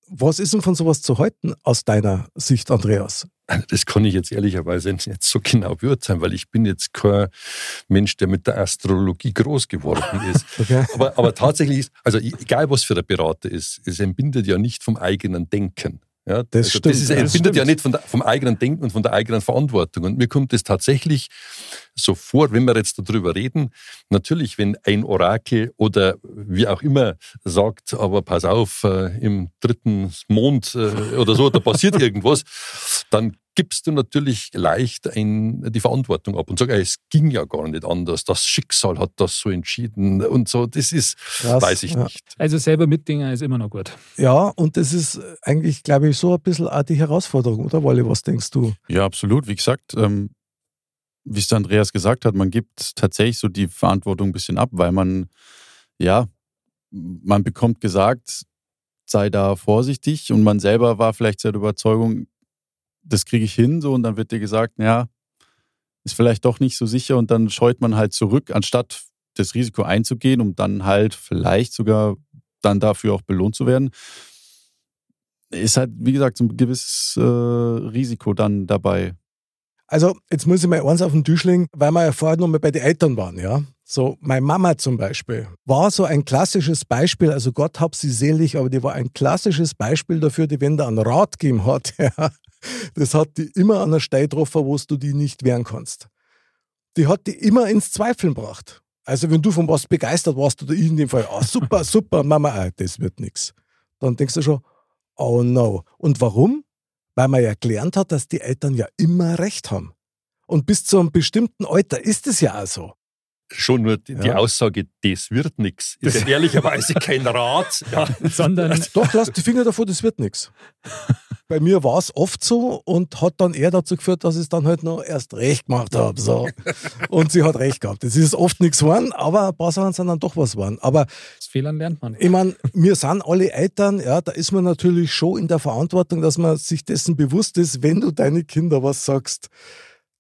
was ist denn von sowas zu halten aus deiner Sicht, Andreas? Das kann ich jetzt ehrlicherweise nicht so genau beurteilen, weil ich bin jetzt kein Mensch, der mit der Astrologie groß geworden <laughs> ist. Okay. Aber, aber tatsächlich ist, also egal was für ein Berater ist, es entbindet ja nicht vom eigenen Denken. Ja, Das also stimmt, Das ist, das entbindet ja stimmt. nicht von der, vom eigenen Denken und von der eigenen Verantwortung. Und mir kommt es tatsächlich so vor, wenn wir jetzt darüber reden, natürlich, wenn ein Orakel oder wie auch immer sagt, aber pass auf, äh, im dritten Mond äh, oder so, da passiert <laughs> irgendwas, dann gibst du natürlich leicht ein, die Verantwortung ab und sagst, es ging ja gar nicht anders, das Schicksal hat das so entschieden und so, das ist, Krass, weiß ich ja. nicht. Also selber Mitdinger ist immer noch gut. Ja, und das ist eigentlich, glaube ich, so ein bisschen auch die Herausforderung, oder Wally? Was denkst du? Ja, absolut. Wie gesagt, ähm, wie es der Andreas gesagt hat, man gibt tatsächlich so die Verantwortung ein bisschen ab, weil man, ja, man bekommt gesagt, sei da vorsichtig und man selber war vielleicht sehr der Überzeugung, das kriege ich hin, so und dann wird dir gesagt, ja, ist vielleicht doch nicht so sicher und dann scheut man halt zurück, anstatt das Risiko einzugehen, um dann halt vielleicht sogar dann dafür auch belohnt zu werden. Ist halt, wie gesagt, so ein gewisses äh, Risiko dann dabei. Also, jetzt muss ich mal eins auf den Tisch legen, weil wir ja vorher noch mal bei den Eltern waren, ja. So, meine Mama zum Beispiel war so ein klassisches Beispiel, also Gott hab sie selig, aber die war ein klassisches Beispiel dafür, die wenn da einen Rat gegeben hat, <laughs> ja, das hat die immer an der Stelle getroffen, wo du die nicht wehren kannst. Die hat die immer ins Zweifeln gebracht. Also wenn du von was begeistert warst oder ich in dem Fall, ah, super, <laughs> super, Mama, ah, das wird nichts. Dann denkst du schon, oh no. Und warum? Weil man ja gelernt hat, dass die Eltern ja immer recht haben. Und bis zu einem bestimmten Alter ist es ja auch so. Schon nur die, die Ja. Aussage, das wird nichts, ist ja ehrlicherweise kein Rat. <laughs> Ja. Sondern Doch, lass die Finger davor, das wird nichts. Bei mir war es oft so und hat dann eher dazu geführt, dass ich es dann halt noch erst recht gemacht habe. So. <laughs> Und sie hat recht gehabt. Es ist oft nichts geworden, aber ein paar Sachen sind dann doch was geworden. Aber aus Fehlern lernt man. ich meine, wir sind alle Eltern, ja, da ist man natürlich schon in der Verantwortung, dass man sich dessen bewusst ist, wenn du deine Kinder was sagst.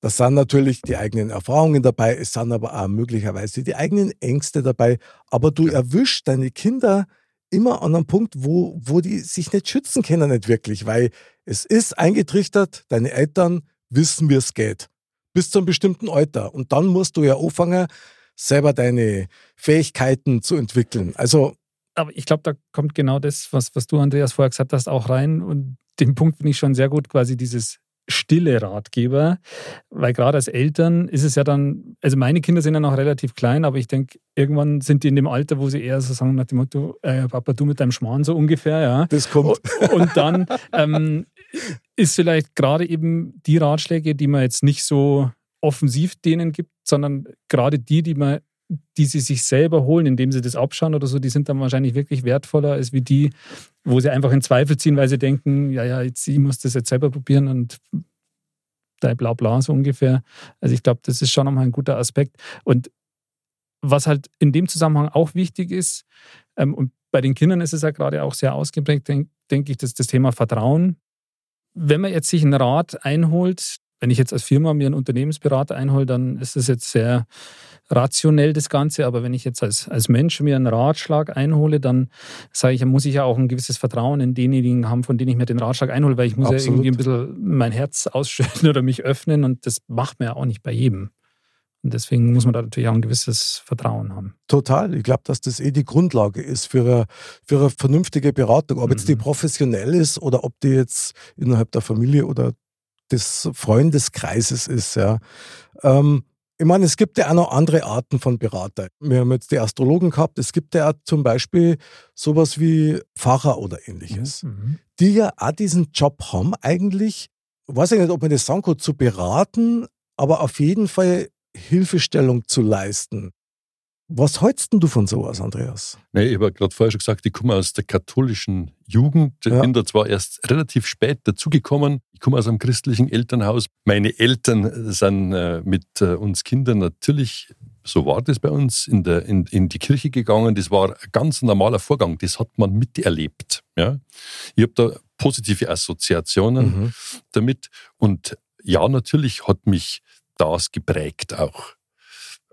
Das sind natürlich die eigenen Erfahrungen dabei, es sind aber auch möglicherweise die eigenen Ängste dabei. Aber du erwischst deine Kinder immer an einem Punkt, wo, wo die sich nicht schützen können, nicht wirklich, weil es ist eingetrichtert, deine Eltern wissen, wie es geht. Bis zu einem bestimmten Alter. Und dann musst du ja anfangen, selber deine Fähigkeiten zu entwickeln. Also aber ich glaube, da kommt genau das, was, was du, Andreas, vorher gesagt hast, auch rein. Und den Punkt finde ich schon sehr gut, quasi dieses stille Ratgeber. Weil gerade als Eltern ist es ja dann, also meine Kinder sind ja noch relativ klein, aber ich denke, irgendwann sind die in dem Alter, wo sie eher so sagen nach dem Motto, äh, Papa, du mit deinem Schmarrn so ungefähr, ja. das kommt. Und dann ähm, ist vielleicht gerade eben die Ratschläge, die man jetzt nicht so offensiv denen gibt, sondern gerade die, die man die sie sich selber holen, indem sie das abschauen oder so, die sind dann wahrscheinlich wirklich wertvoller als wie die, wo sie einfach in Zweifel ziehen, weil sie denken, ja, ja, jetzt, ich muss das jetzt selber probieren und da bla bla so ungefähr. Also ich glaube, das ist schon nochmal ein guter Aspekt. Und was halt in dem Zusammenhang auch wichtig ist, ähm, und bei den Kindern ist es ja gerade auch sehr ausgeprägt, denke denk ich, dass das Thema Vertrauen. Wenn man jetzt sich einen Rat einholt, wenn ich jetzt als Firma mir einen Unternehmensberater einhole, dann ist das jetzt sehr rationell das Ganze. Aber wenn ich jetzt als, als Mensch mir einen Ratschlag einhole, dann sage ich, muss ich ja auch ein gewisses Vertrauen in denjenigen haben, von denen ich mir den Ratschlag einhole, weil ich muss Absolut. ja irgendwie ein bisschen mein Herz <laughs> ausschütten oder mich öffnen und das macht man ja auch nicht bei jedem. Und deswegen muss man da natürlich auch ein gewisses Vertrauen haben. Total. Ich glaube, dass das eh die Grundlage ist für eine, für eine vernünftige Beratung. Ob jetzt die Mhm. professionell ist oder ob die jetzt innerhalb der Familie oder des Freundeskreises ist. Ja. Ähm, ich meine, es gibt ja auch noch andere Arten von Berater. Wir haben jetzt die Astrologen gehabt. Es gibt ja zum Beispiel sowas wie Pfarrer oder ähnliches, Mhm. die ja auch diesen Job haben, eigentlich, weiß ich nicht, ob man das sagen kann, zu beraten, aber auf jeden Fall Hilfestellung zu leisten. Was hältst denn du von sowas, Andreas? Nee, ich habe gerade vorher schon gesagt, ich komme aus der katholischen Jugend. Ich Ja. bin da zwar erst relativ spät dazugekommen. Ich komme aus einem christlichen Elternhaus. Meine Eltern sind äh, mit äh, uns Kindern natürlich, so war das bei uns, in, der, in, in die Kirche gegangen. Das war ein ganz normaler Vorgang. Das hat man miterlebt. Ja? Ich habe da positive Assoziationen Mhm. damit. Und ja, natürlich hat mich das geprägt auch.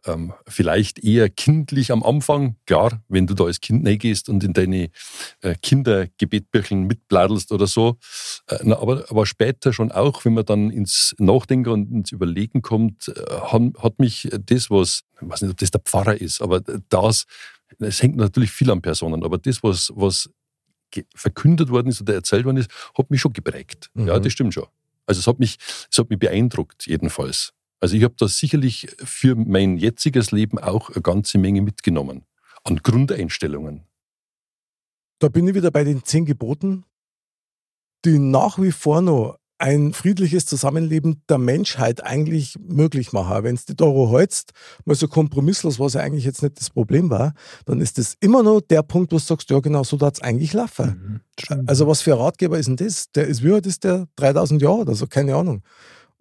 Ähm, vielleicht eher kindlich am Anfang. Klar, wenn du da als Kind reingehst und in deine äh, Kindergebetbücheln mitbladelst oder so. Äh, na, aber, aber später schon auch, wenn man dann ins Nachdenken und ins Überlegen kommt, äh, hat, hat mich das, was, ich weiß nicht, ob das der Pfarrer ist, aber das, es hängt natürlich viel an Personen, aber das, was, was verkündet worden ist oder erzählt worden ist, hat mich schon geprägt. Ja, Mhm. das stimmt schon. Also es hat mich, es hat mich beeindruckt, jedenfalls. Also ich habe da sicherlich für mein jetziges Leben auch eine ganze Menge mitgenommen. An Grundeinstellungen. Da bin ich wieder bei den zehn Geboten, die nach wie vor noch ein friedliches Zusammenleben der Menschheit eigentlich möglich machen. Wenn es die daran hältst, mal so kompromisslos, was ja eigentlich jetzt nicht das Problem war, dann ist das immer noch der Punkt, wo du sagst, ja genau, so darf es eigentlich laufen. Mhm. Also was für ein Ratgeber ist denn das? Der ist, wie alt ist der? 3000 Jahre oder so, keine Ahnung.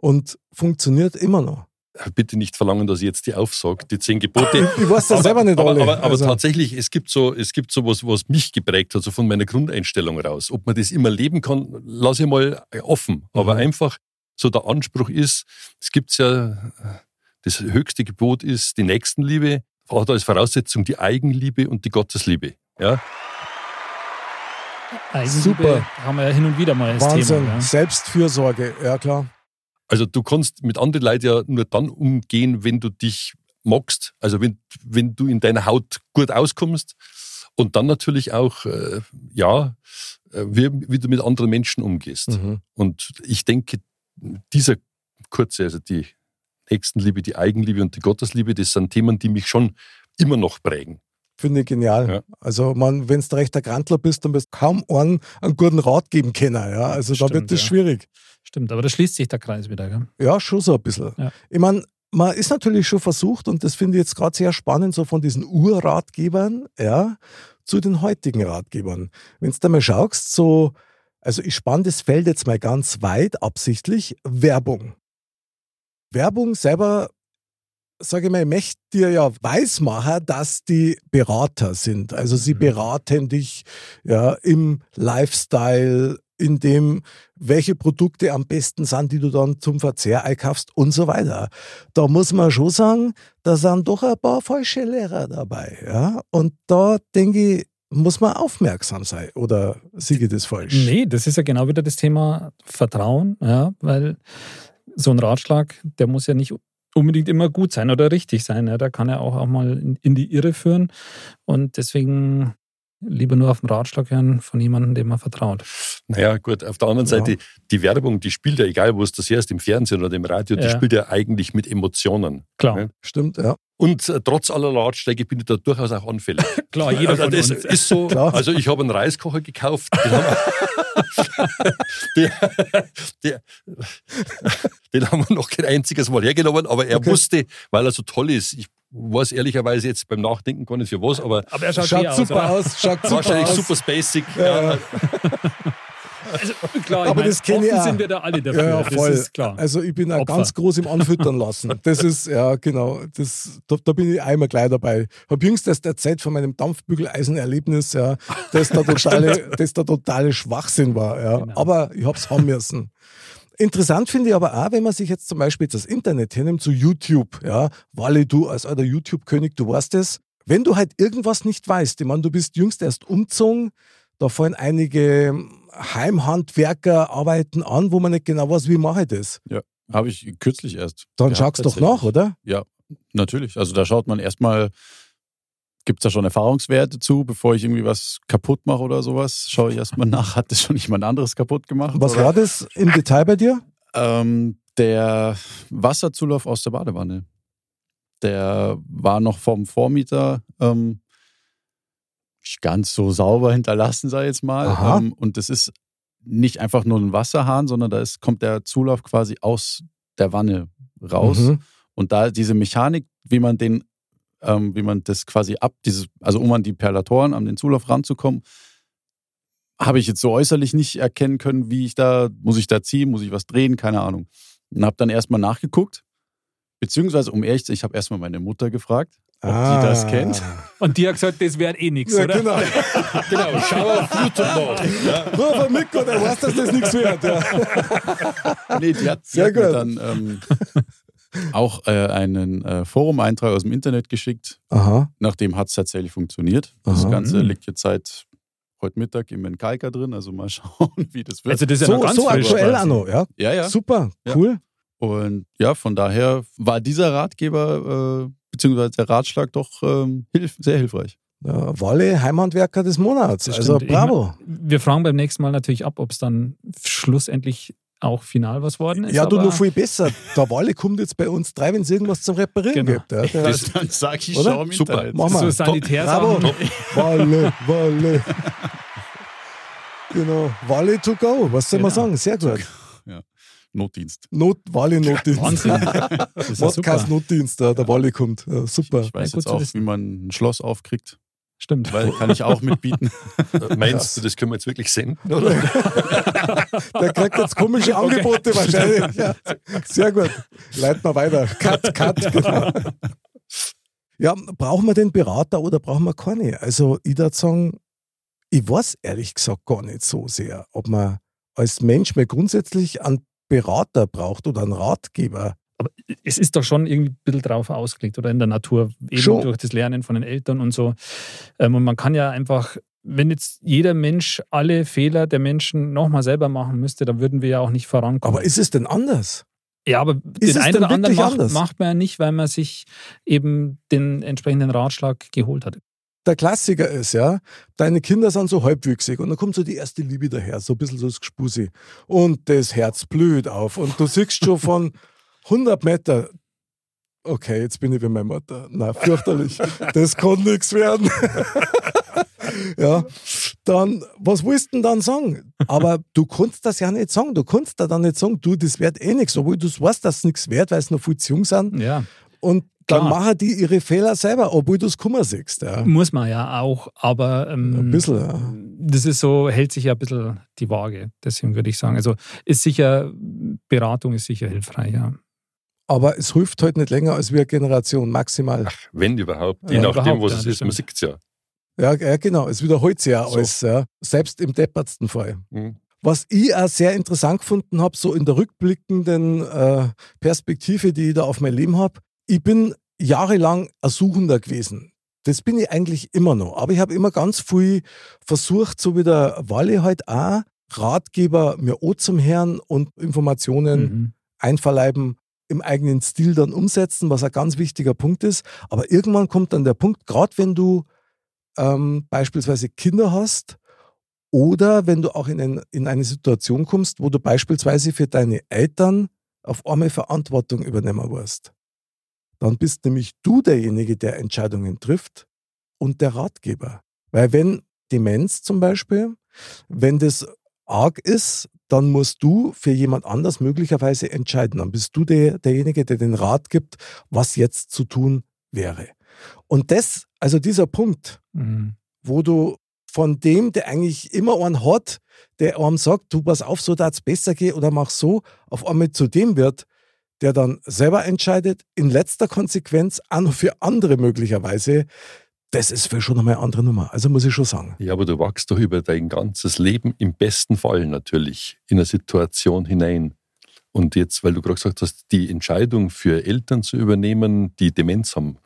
Und funktioniert immer noch. Bitte nicht verlangen, dass ich jetzt die aufsage, die zehn Gebote. <laughs> Ich weiß das selber nicht aber, alle. aber, aber Also- tatsächlich, es gibt so, es gibt so was, was mich geprägt hat, so von meiner Grundeinstellung raus. Ob man das immer leben kann, lasse ich mal offen. Aber Mhm. einfach so der Anspruch ist, es gibt ja, das höchste Gebot ist die Nächstenliebe, hat als Voraussetzung die Eigenliebe und die Gottesliebe. Ja? Eigenliebe Super. haben wir ja hin und wieder mal als Wahnsinn. Thema. Ja. Selbstfürsorge, ja klar. Also du kannst mit anderen Leuten ja nur dann umgehen, wenn du dich magst, also wenn, wenn du in deiner Haut gut auskommst und dann natürlich auch, äh, ja, äh, wie, wie du mit anderen Menschen umgehst. Mhm. Und ich denke, dieser kurze, also die Nächstenliebe, die Eigenliebe und die Gottesliebe, das sind Themen, die mich schon immer noch prägen. Finde ich genial. Ja. Also, man, wenn du rechter Grantler bist, dann wirst du kaum einen, einen guten Rat geben können. Ja? Also, da Stimmt, wird das ja. schwierig. Stimmt, aber da schließt sich der Kreis wieder. Gell? Ja, schon so ein bisschen. Ja. Ich meine, man ist natürlich schon versucht, und das finde ich jetzt gerade sehr spannend, so von diesen Urratgebern, ja, zu den heutigen Ratgebern. Wenn du da mal schaust, so, also ich spanne das Feld jetzt mal ganz weit, absichtlich, Werbung. Werbung selber, sage ich mal, ich möchte dir ja weismachen, dass die Berater sind. Also sie Mhm. beraten dich ja im Lifestyle, in dem, welche Produkte am besten sind, die du dann zum Verzehr einkaufst und so weiter. Da muss man schon sagen, da sind doch ein paar falsche Lehrer dabei. Ja? Und da denke ich, muss man aufmerksam sein. Oder sehe ich das falsch? Nee, das ist ja genau wieder das Thema Vertrauen, ja, weil so ein Ratschlag, der muss ja nicht unbedingt immer gut sein oder richtig sein. Ja. Da kann er auch, auch mal in, in die Irre führen. Und deswegen lieber nur auf den Ratschlag hören von jemandem, dem man vertraut. Naja, gut, auf der anderen Ja. Seite, die Werbung, die spielt ja, egal wo es das her ist, im Fernsehen oder im Radio, die Ja. spielt ja eigentlich mit Emotionen. Klar, Ja. Stimmt, ja. Und äh, trotz aller Ratschläge bin ich da durchaus auch anfällig. <laughs> klar jeder Also von das uns. ist so. <laughs> Klar. Also ich habe einen Reiskocher gekauft. Den haben, wir, <laughs> der, der, den haben wir noch kein einziges Mal hergenommen, aber er Okay. wusste, weil er so toll ist. Ich weiß ehrlicherweise jetzt beim Nachdenken gar nicht für was, aber Aber er schaut, Schaut eh aus, super oder? aus, schaut super wahrscheinlich aus. super spacig. Ja, ja. <laughs> Also, klar, ich Aber mein, das kenn ich offen auch. sind wir da alle dafür. Ja, ja, voll. Das ist klar. Also ich bin auch Opfer. ganz groß im Anfüttern lassen. Das ist, ja genau, das, da, da bin ich einmal gleich dabei. Habe jüngst erst erzählt von meinem Dampfbügeleisenerlebnis, ja, das der <laughs> totale, das der totale Schwachsinn war. Ja. Genau. Aber ich hab's haben müssen. Interessant finde ich aber auch, wenn man sich jetzt zum Beispiel das Internet hernimmt, zu YouTube, ja, Wally, du als alter YouTube-König, du weißt es, wenn du halt irgendwas nicht weißt, ich meine, du bist jüngst erst umgezogen, da fallen einige Heimhandwerker arbeiten an, wo man nicht genau weiß, wie mache ich das. Habe ich kürzlich erst. Dann gehabt, schaust doch nach, oder? Natürlich. Also da schaut man erstmal, gibt es da schon Erfahrungswerte zu, bevor ich irgendwie was kaputt mache oder sowas? Schaue ich erstmal nach, hat das schon jemand anderes kaputt gemacht? Was oder? war das im Detail bei dir? Ähm, der Wasserzulauf aus der Badewanne. Der war noch vom Vormieter ähm, nicht ganz so sauber hinterlassen, sei jetzt mal. Ähm, und das ist nicht einfach nur ein Wasserhahn, sondern da ist, kommt der Zulauf quasi aus der Wanne raus. Mhm. Und da diese Mechanik, wie man den, ähm, wie man das quasi ab, dieses, also um an die Perlatoren, an den Zulauf ranzukommen, habe ich jetzt so äußerlich nicht erkennen können, wie ich da, muss ich da ziehen, muss ich was drehen, keine Ahnung. Und habe dann erstmal nachgeguckt, beziehungsweise, um ehrlich zu sein, ich habe erstmal meine Mutter gefragt, ob die das kennt. Und die hat gesagt, das wäre eh nichts, Ah. Ja, oder? genau. <laughs> genau, schau auf YouTube nach. Ja. Ruf mal mit, Gott, er weiß, dass das nichts wird. Ja. Nee, die hat, die Sehr hat mir dann ähm, auch äh, einen äh, Forum-Eintrag aus dem Internet geschickt. Aha. Nachdem hat es tatsächlich funktioniert. Das Aha. Ganze Mhm. liegt jetzt seit heute Mittag im Enkalka drin, also mal <laughs> schauen, wie das wird. Also das ist ja noch So, ganz so aktuell noch, ja. ja, ja. Super, Ja. cool. Und ja, von daher war dieser Ratgeber äh, beziehungsweise der Ratschlag doch ähm, hilf sehr hilfreich. Ja, Walle, Heimhandwerker des Monats. Das also stimmt. Ich bravo. Wir fragen beim nächsten Mal natürlich ab, ob es dann schlussendlich auch final was worden ist. Ja, du noch viel besser. Der Walle kommt jetzt bei uns drei, wenn es irgendwas zum Reparieren Genau. gibt. Ja, Das, dann sag ich Oder? schau im Super. Internet. Mach so. Sanitärsachen. Walle, <laughs> Walle. Genau, Walle to go. Was soll man Genau. sagen? Sehr gut. Notdienst. Not, Walle Notdienst. Wahnsinn. <laughs> Das ist ja Podcast. Notdienst, ja, der Walle kommt. Ja, super. Ich weiß Ja, gut jetzt auch, wie man ein Schloss aufkriegt, Stimmt. weil kann ich auch mitbieten. Meinst du, das können wir jetzt wirklich senden? Oder? <laughs> Der kriegt jetzt komische Angebote wahrscheinlich. <laughs> Ja, sehr gut. Leiten wir weiter. Cut, cut. Genau. Ja, brauchen wir den Berater oder brauchen wir keine? Also, ich würde sagen, ich weiß ehrlich gesagt gar nicht so sehr, ob man als Mensch mal grundsätzlich einen Berater braucht oder einen Ratgeber. Aber es ist doch schon irgendwie ein bisschen drauf ausgelegt oder in der Natur, eben Schon. durch das Lernen von den Eltern und so. Ähm, Und man kann ja einfach, wenn jetzt jeder Mensch alle Fehler der Menschen nochmal selber machen müsste, dann würden wir ja auch nicht vorankommen. Aber ist es denn anders? Ja, aber Ist den einen oder anderen macht, macht man ja nicht, weil man sich eben den entsprechenden Ratschlag geholt hat. der Klassiker ist, ja, deine Kinder sind so halbwüchsig und dann kommt so die erste Liebe daher, so ein bisschen so das Gespusi. Und das Herz blüht auf und du siehst schon von <laughs> 100 Meter, okay, jetzt bin ich wie meine Mutter. Na, fürchterlich. <laughs> Das kann nichts werden. <laughs> ja, dann, was willst du denn dann sagen? Aber du kannst das ja nicht sagen. Du kannst da dann nicht sagen, du, das wird eh nichts, obwohl du weißt, dass es nichts wird, weil es noch viel zu jung sind. Ja, Und dann Klar. machen die ihre Fehler selber, obwohl du es Kummer siehst. Ja. muss man ja auch, aber ähm, Ein bisschen, ja. das ist so, hält sich ja ein bisschen die Waage. Deswegen würde ich sagen, also ist sicher, Beratung ist sicher hilfreich, ja. Aber es hilft halt nicht länger als wir Generation, maximal. Ach, wenn überhaupt. Je Ja, nachdem, was ja, es ist, man sieht es ja. Ja, ja, genau. Es wiederholt sich ja So. alles. Ja. Selbst im deppertsten Fall. Mhm. Was ich auch sehr interessant gefunden habe, so in der rückblickenden äh, Perspektive, die ich da auf mein Leben habe, ich bin jahrelang ein Suchender gewesen. Das bin ich eigentlich immer noch. Aber ich habe immer ganz viel versucht, so wie der Walle halt auch, Ratgeber mir auch zum Herrn und Informationen Mhm. einverleiben, im eigenen Stil dann umsetzen, was ein ganz wichtiger Punkt ist. Aber irgendwann kommt dann der Punkt, gerade wenn du ähm, beispielsweise Kinder hast oder wenn du auch in, ein, in eine Situation kommst, wo du beispielsweise für deine Eltern auf einmal Verantwortung übernehmen wirst. Dann bist nämlich du derjenige, der Entscheidungen trifft und der Ratgeber. Weil wenn Demenz zum Beispiel, wenn das arg ist, dann musst du für jemand anders möglicherweise entscheiden. Dann bist du der, derjenige, der den Rat gibt, was jetzt zu tun wäre. Und das, also dieser Punkt, Mhm. wo du von dem, der eigentlich immer einen hat, der einem sagt, du pass auf, so darf es besser gehen oder mach so, auf einmal zu dem wird, der dann selber entscheidet, in letzter Konsequenz auch noch für andere möglicherweise, das ist für schon einmal eine andere Nummer. Also muss ich schon sagen. Ja, aber du wachst doch über dein ganzes Leben im besten Fall natürlich in eine Situation hinein. Und jetzt, weil du gerade gesagt hast, die Entscheidung für Eltern zu übernehmen, die Demenz haben,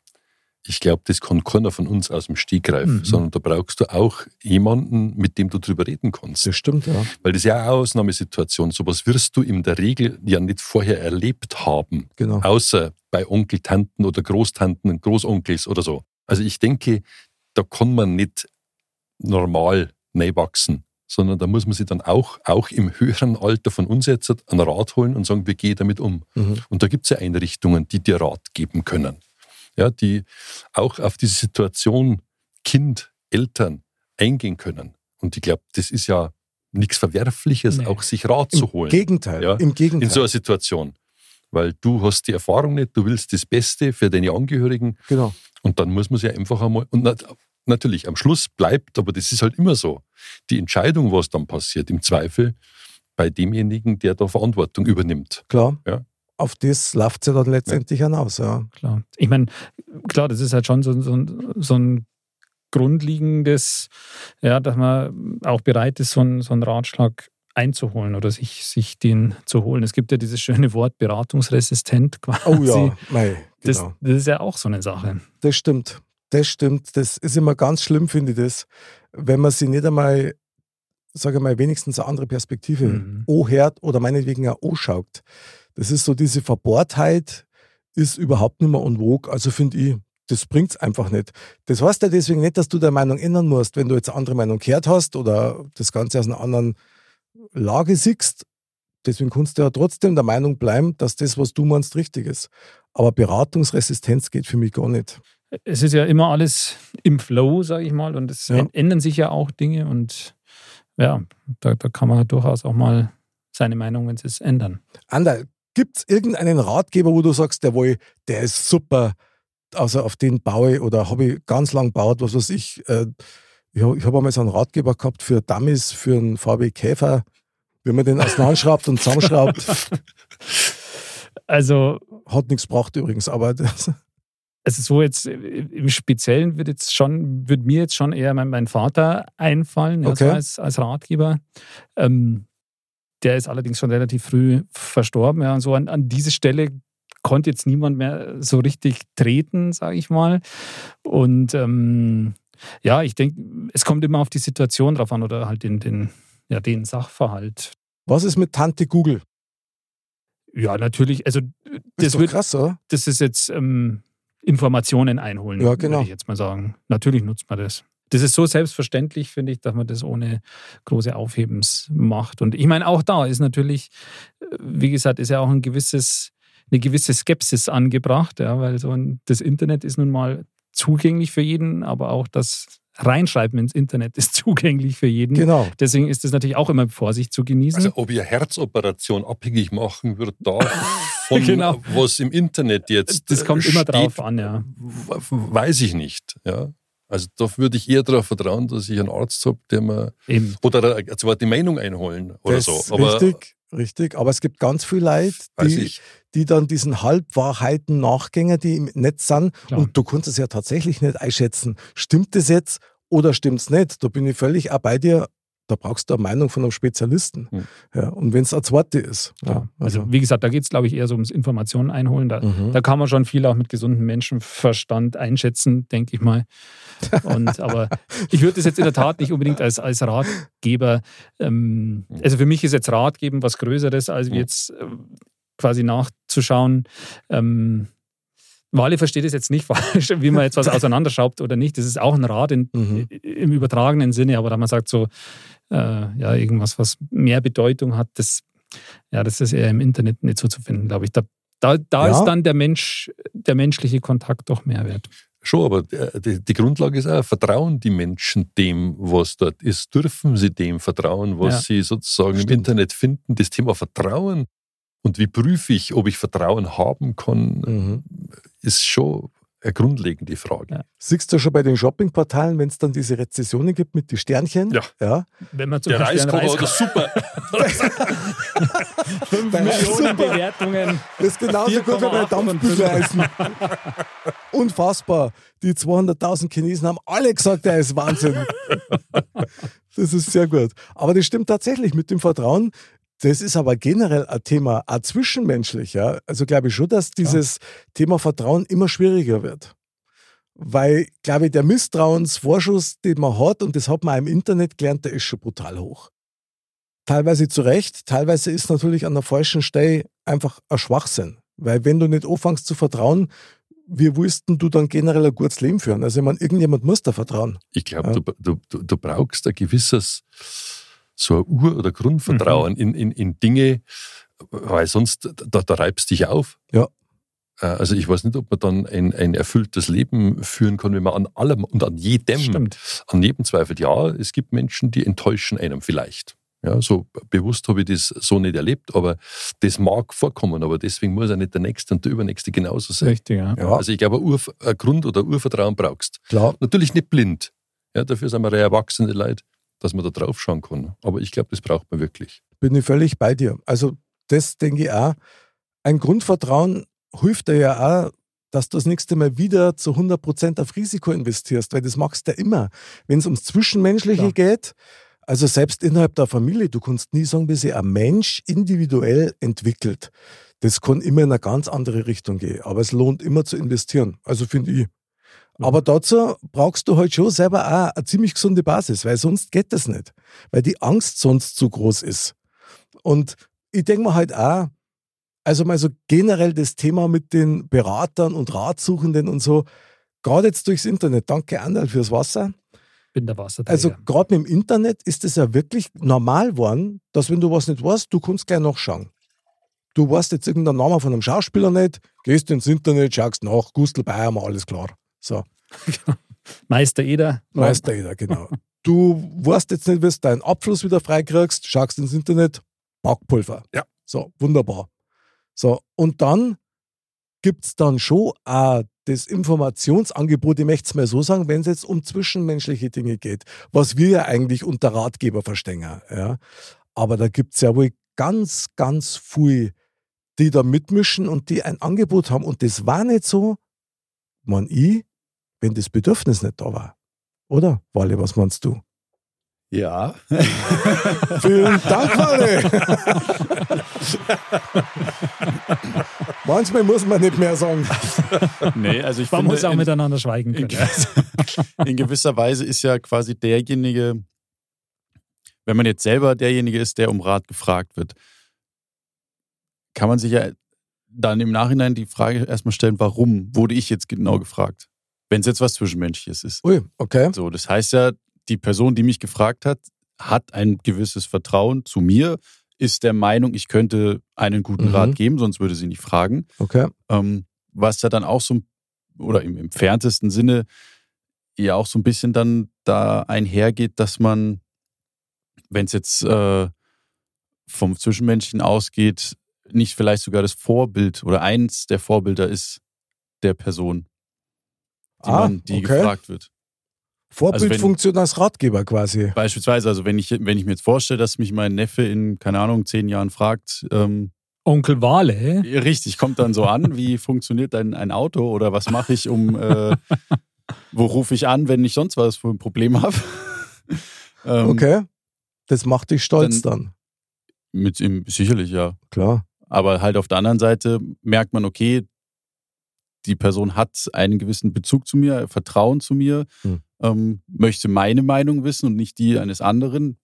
ich glaube, das kann keiner von uns aus dem Stegreif, Mhm. sondern da brauchst du auch jemanden, mit dem du drüber reden kannst. Das stimmt, ja. Weil das ist ja auch eine Ausnahmesituation. Sowas wirst du in der Regel ja nicht vorher erlebt haben, Genau. außer bei Onkel, Tanten oder Großtanten, Großonkels oder so. Also ich denke, da kann man nicht normal wachsen, sondern da muss man sich dann auch, auch im höheren Alter von uns jetzt einen Rat holen und sagen, wie gehe ich damit um? Mhm. Und da gibt es ja Einrichtungen, die dir Rat geben können. Ja, die auch auf diese Situation Kind, Eltern eingehen können. Und ich glaube, das ist ja nichts Verwerfliches, Nee. auch sich Rat zu Im holen Gegenteil, Ja, im Gegenteil. in so einer Situation. Weil du hast die Erfahrung nicht, du willst das Beste für deine Angehörigen genau. und dann muss man sich einfach einmal, und nat natürlich am Schluss bleibt, aber das ist halt immer so, die Entscheidung, was dann passiert, im Zweifel bei demjenigen, der da Verantwortung übernimmt. Klar. Ja. Auf das läuft es ja dann letztendlich hinaus. Ja. Klar. Ich meine, klar, das ist halt schon so, so, ein- so ein grundlegendes, ja, dass man auch bereit ist, so einen, so einen Ratschlag einzuholen oder sich, sich den zu holen. Es gibt ja dieses schöne Wort beratungsresistent quasi. Oh ja, Das, genau. das ist ja auch so eine Sache. Das stimmt. Das stimmt. Das ist immer ganz schlimm, finde ich das, wenn man sich nicht einmal, sage ich mal, wenigstens eine andere Perspektive Mhm. anhört oder meinetwegen auch anschaut. Das ist so diese Verbohrtheit ist überhaupt nicht mehr en vogue. Also finde ich, das bringt's einfach nicht. Das heißt ja deswegen nicht, dass du deine Meinung ändern musst, wenn du jetzt eine andere Meinung gehört hast oder das Ganze aus einer anderen Lage siehst. Deswegen kannst du ja trotzdem der Meinung bleiben, dass das, was du meinst, richtig ist. Aber Beratungsresistenz geht für mich gar nicht. Es ist ja immer alles im Flow, sage ich mal, und es Ja. ändern sich ja auch Dinge und ja, da, da kann man durchaus auch mal seine Meinung, wenn sie es ändern. Anderl, gibt es irgendeinen Ratgeber, wo du sagst, der, wohl, der ist super, also auf den baue ich oder habe ich ganz lang gebaut, was weiß ich. Äh, ich habe hab einmal so einen Ratgeber gehabt für Dummies, für einen VW Käfer, wie man den auseinanderschraubt und zusammenschraubt. <laughs> Also Hat nichts gebracht übrigens, aber also so jetzt äh, im Speziellen wird jetzt schon, wird mir jetzt schon eher mein, mein Vater einfallen, Okay. so als, als Ratgeber. Ähm, der ist allerdings schon relativ früh verstorben. Ja, und so an, an diese Stelle konnte jetzt niemand mehr so richtig treten, sage ich mal. Und ähm, ja, ich denke, es kommt immer auf die Situation drauf an oder halt den, den, ja, den Sachverhalt. was ist mit Tante Google? Ja, natürlich. Also Das das wird, krass, oder? das ist jetzt ähm, Informationen einholen, Ja, genau. würde ich jetzt mal sagen. Natürlich nutzt man das. Das ist so selbstverständlich, finde ich, dass man das ohne große Aufhebens macht. Und ich meine, auch da ist natürlich, äh, wie gesagt, ist ja auch ein gewisses, eine gewisse Skepsis angebracht, ja, weil so ein, das Internet ist nun mal zugänglich für jeden, aber auch das Reinschreiben ins Internet ist <laughs> zugänglich für jeden. Genau. Deswegen ist es natürlich auch immer mit Vorsicht zu genießen. Also ob ihr Herzoperation abhängig machen wird davon, <laughs> Genau. was im Internet jetzt das kommt äh, immer steht, drauf an, ja. weiß ich nicht. Ja. Also da würde ich eher darauf vertrauen, dass ich einen Arzt habe, der mir Eben. oder eine zweite Meinung einholen oder das so. Aber richtig, richtig. Aber es gibt ganz viele Leute, weiß die, die dann diesen Halbwahrheiten nachgänger, die im Netz sind. Klar. Und du kannst es ja tatsächlich nicht einschätzen. Stimmt das jetzt oder stimmt es nicht? Da bin ich völlig auch bei dir. Da brauchst du eine Meinung von einem Spezialisten. Hm. Ja, und wenn es eine zweite ist. Ja, Ja, also wie gesagt, da geht es, glaube ich, eher so ums Informationen einholen. Da, Mhm. da kann man schon viel auch mit gesundem Menschenverstand einschätzen, denke ich mal. Und, aber ich würde das jetzt in der Tat nicht unbedingt als, als Ratgeber, ähm, also für mich ist jetzt Rat geben was Größeres, als Mhm. jetzt äh, quasi nachzuschauen. Ähm, Wale versteht es jetzt nicht <laughs> falsch, wie man jetzt was <laughs> auseinanderschraubt oder nicht. Das ist auch ein Rat in, Mhm. im übertragenen Sinne, aber da man sagt so, äh, ja, irgendwas, was mehr Bedeutung hat, das, ja, das ist eher im Internet nicht so zu finden, glaube ich. Da, da, da Ja. ist dann der Mensch, der menschliche Kontakt doch mehr wert. Schon, aber äh, die, die Grundlage ist auch, vertrauen die Menschen dem, was dort ist? Dürfen sie dem vertrauen, was Ja. sie sozusagen im Stimmt. Internet finden? Das Thema Vertrauen und wie prüfe ich, ob ich Vertrauen haben kann, Mhm. ist schon grundlegende Frage. Ja. Siehst du schon bei den Shoppingportalen, wenn es dann diese Rezessionen gibt mit den Sternchen? Ja. ja. Wenn man zum Der Beispiel Reiskocher Reis oder super. <laughs> <laughs> fünf Millionen. Bewertungen. Das ist genauso gut wie bei 4,8 von Dampfbügeleisen. <laughs> Unfassbar. Die 200.000 Chinesen haben alle gesagt, er ist Wahnsinn. Das ist sehr gut. Aber das stimmt tatsächlich mit dem Vertrauen. Das ist aber generell ein Thema, auch zwischenmenschlich. Ja? Also glaube ich schon, dass dieses Thema Vertrauen immer schwieriger wird. Weil, glaube ich, der Misstrauensvorschuss, den man hat, und das hat man auch im Internet gelernt, der ist schon brutal hoch. Teilweise zu Recht, teilweise ist natürlich an der falschen Stelle einfach ein Schwachsinn. Weil wenn du nicht anfängst zu vertrauen, wie willst denn du dann generell ein gutes Leben führen? Also ich meine, irgendjemand muss da vertrauen. Ich glaube, Ja. du, du, du, du brauchst ein gewisses so ein Ur- oder Grundvertrauen in, in, in Dinge, weil sonst, da, da reibst dich auf. Ja. Äh, Also ich weiß nicht, ob man dann ein, ein erfülltes Leben führen kann, wenn man an allem und an jedem, Stimmt. an jedem zweifelt. Ja, es gibt Menschen, die enttäuschen einem vielleicht. Ja, so bewusst habe ich das so nicht erlebt, aber das mag vorkommen, aber deswegen muss ja nicht der Nächste und der Übernächste genauso sein. Richtig, ja. Ja. Also ich glaube, ein, Urf ein Grund- oder Urvertrauen brauchst. Klar. Natürlich nicht blind. Ja, dafür sind wir erwachsene Leute, dass man da drauf schauen kann. Aber ich glaube, das braucht man wirklich. bin ich völlig bei dir. Also das denke ich auch. Ein Grundvertrauen hilft dir ja auch, dass du das nächste Mal wieder zu 100% auf Risiko investierst, weil das machst du ja immer. Wenn es ums Zwischenmenschliche Klar. geht, also selbst innerhalb der Familie, du kannst nie sagen, wie sich ein Mensch individuell entwickelt. Das kann immer in eine ganz andere Richtung gehen, aber es lohnt immer zu investieren. Also finde ich. Aber dazu brauchst du halt schon selber auch eine ziemlich gesunde Basis, weil sonst geht das nicht. Weil die Angst sonst zu groß ist. Und ich denke mir halt auch, also mal so generell das Thema mit den Beratern und Ratsuchenden und so, gerade jetzt durchs Internet, danke Anderl fürs Wasser. Bin der Wasserträger. Also gerade mit dem Internet ist es ja wirklich normal geworden, dass wenn du was nicht weißt, du kannst gleich nachschauen. Du weißt jetzt irgendeinen Namen von einem Schauspieler nicht, gehst ins Internet, schaust nach, Gustl Bayermann, alles klar. So, <laughs> Meister Eder. Meister jeder, genau. Du weißt jetzt nicht, wie du deinen Abfluss wieder freikriegst, schaust ins Internet, Backpulver. Ja. So, wunderbar. So, und dann gibt es dann schon auch das Informationsangebot, ich möchte es mal so sagen, wenn es jetzt um zwischenmenschliche Dinge geht, was wir ja eigentlich unter Ratgeber verstehen. Ja. Aber da gibt es ja wohl ganz, ganz viel, die da mitmischen und die ein Angebot haben. Und das war nicht so, man ich, wenn das Bedürfnis nicht da war. Oder, Wally, was meinst du? Ja. <laughs> Vielen Dank, Wally. Manchmal muss man nicht mehr sagen. nee, also ich Man finde, muss auch in, miteinander schweigen in, können. <laughs> in gewisser Weise ist ja quasi derjenige, wenn man jetzt selber derjenige ist, der um Rat gefragt wird, kann man sich ja dann im Nachhinein die Frage erstmal stellen, warum wurde ich jetzt genau gefragt? Wenn es jetzt was Zwischenmenschliches ist. Ui, okay. So, das heißt ja, die Person, die mich gefragt hat, hat ein gewisses Vertrauen zu mir, ist der Meinung, ich könnte einen guten Mhm. Rat geben, sonst würde sie nicht fragen. Okay. Ähm, was ja dann auch so, oder im entferntesten Sinne ja auch so ein bisschen dann da einhergeht, dass man, wenn es jetzt äh, vom Zwischenmenschlichen ausgeht, nicht vielleicht sogar das Vorbild oder eins der Vorbilder ist der Person, die, Ah, man, die okay. gefragt wird. Vorbildfunktion als Ratgeber quasi. Beispielsweise, also wenn ich, wenn ich mir jetzt vorstelle, dass mich mein Neffe in, keine Ahnung, zehn Jahren fragt, ähm, Onkel Wale, richtig, kommt dann so an, wie <laughs> funktioniert ein, ein Auto oder was mache ich, um, äh, wo rufe ich an, wenn ich sonst was für ein Problem habe. <laughs> ähm, Okay. Das macht dich stolz dann. Mit ihm, sicherlich, ja. Klar. Aber halt auf der anderen Seite merkt man, okay, die Person hat einen gewissen Bezug zu mir, Vertrauen zu mir, Hm. ähm, möchte meine Meinung wissen und nicht die eines anderen.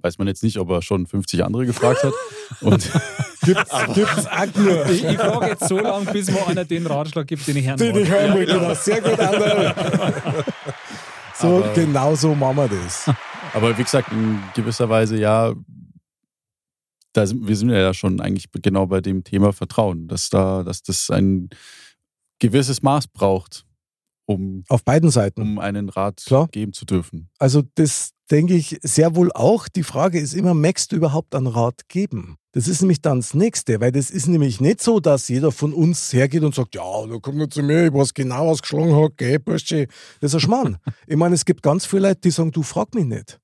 Weiß man jetzt nicht, ob er schon 50 andere gefragt hat. Und <laughs> Gibt's, gibt's auch nur. Ich, ich frage jetzt so lange, bis mir einer den Ratschlag gibt, den ich hören Den ich hören will, genau. Sehr gut, André. <laughs> So, Aber- genau so machen wir das. <laughs> Aber wie gesagt, in gewisser Weise ja, da sind, wir sind ja schon eigentlich genau bei dem Thema Vertrauen, dass da, dass das ein gewisses Maß braucht, um, Auf beiden Seiten. um einen Rat Klar. geben zu dürfen. Also das denke ich sehr wohl auch. Die Frage ist immer, möchtest du überhaupt einen Rat geben? Das ist nämlich dann das Nächste, weil das ist nämlich nicht so, dass jeder von uns hergeht und sagt, ja, da komm nur zu mir, ich weiß genau, was geschlagen hat, geh, Bursche. Das ist ein Schmarrn. <laughs> ich meine, es gibt ganz viele Leute, die sagen, du frag mich nicht.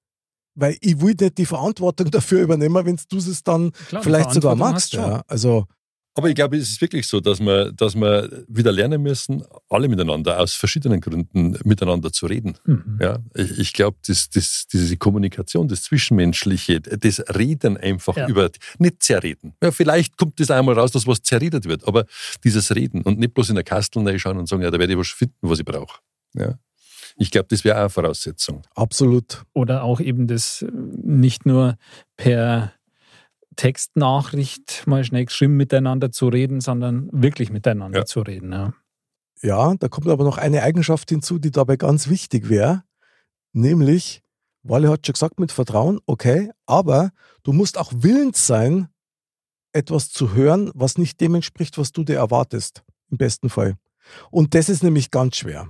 Weil ich will nicht die Verantwortung dafür übernehmen, wenn du es dann Klar, vielleicht sogar magst. Ja. Also, Aber ich glaube, es ist wirklich so, dass wir, dass wir wieder lernen müssen, alle miteinander, aus verschiedenen Gründen miteinander zu reden. Mhm. Ja, ich, ich glaube, das, das, diese Kommunikation, das Zwischenmenschliche, das Reden einfach Ja. über, nicht zerreden. Ja, vielleicht kommt das einmal raus, dass was zerredet wird, aber dieses Reden und nicht bloß in der Kastel reinschauen und sagen, ja, da werde ich was finden, was ich brauche. Ja. Ich glaube, das wäre auch eine Voraussetzung. absolut. Oder auch eben das äh, nicht nur per Textnachricht mal schnell geschrieben miteinander zu reden, sondern wirklich miteinander Ja. zu reden. Ja. Ja, da kommt aber noch eine Eigenschaft hinzu, die dabei ganz wichtig wäre, nämlich, Wally hat schon gesagt, mit Vertrauen, okay, aber du musst auch willens sein, etwas zu hören, was nicht dem entspricht, was du dir erwartest, im besten Fall. Und das ist nämlich ganz schwer.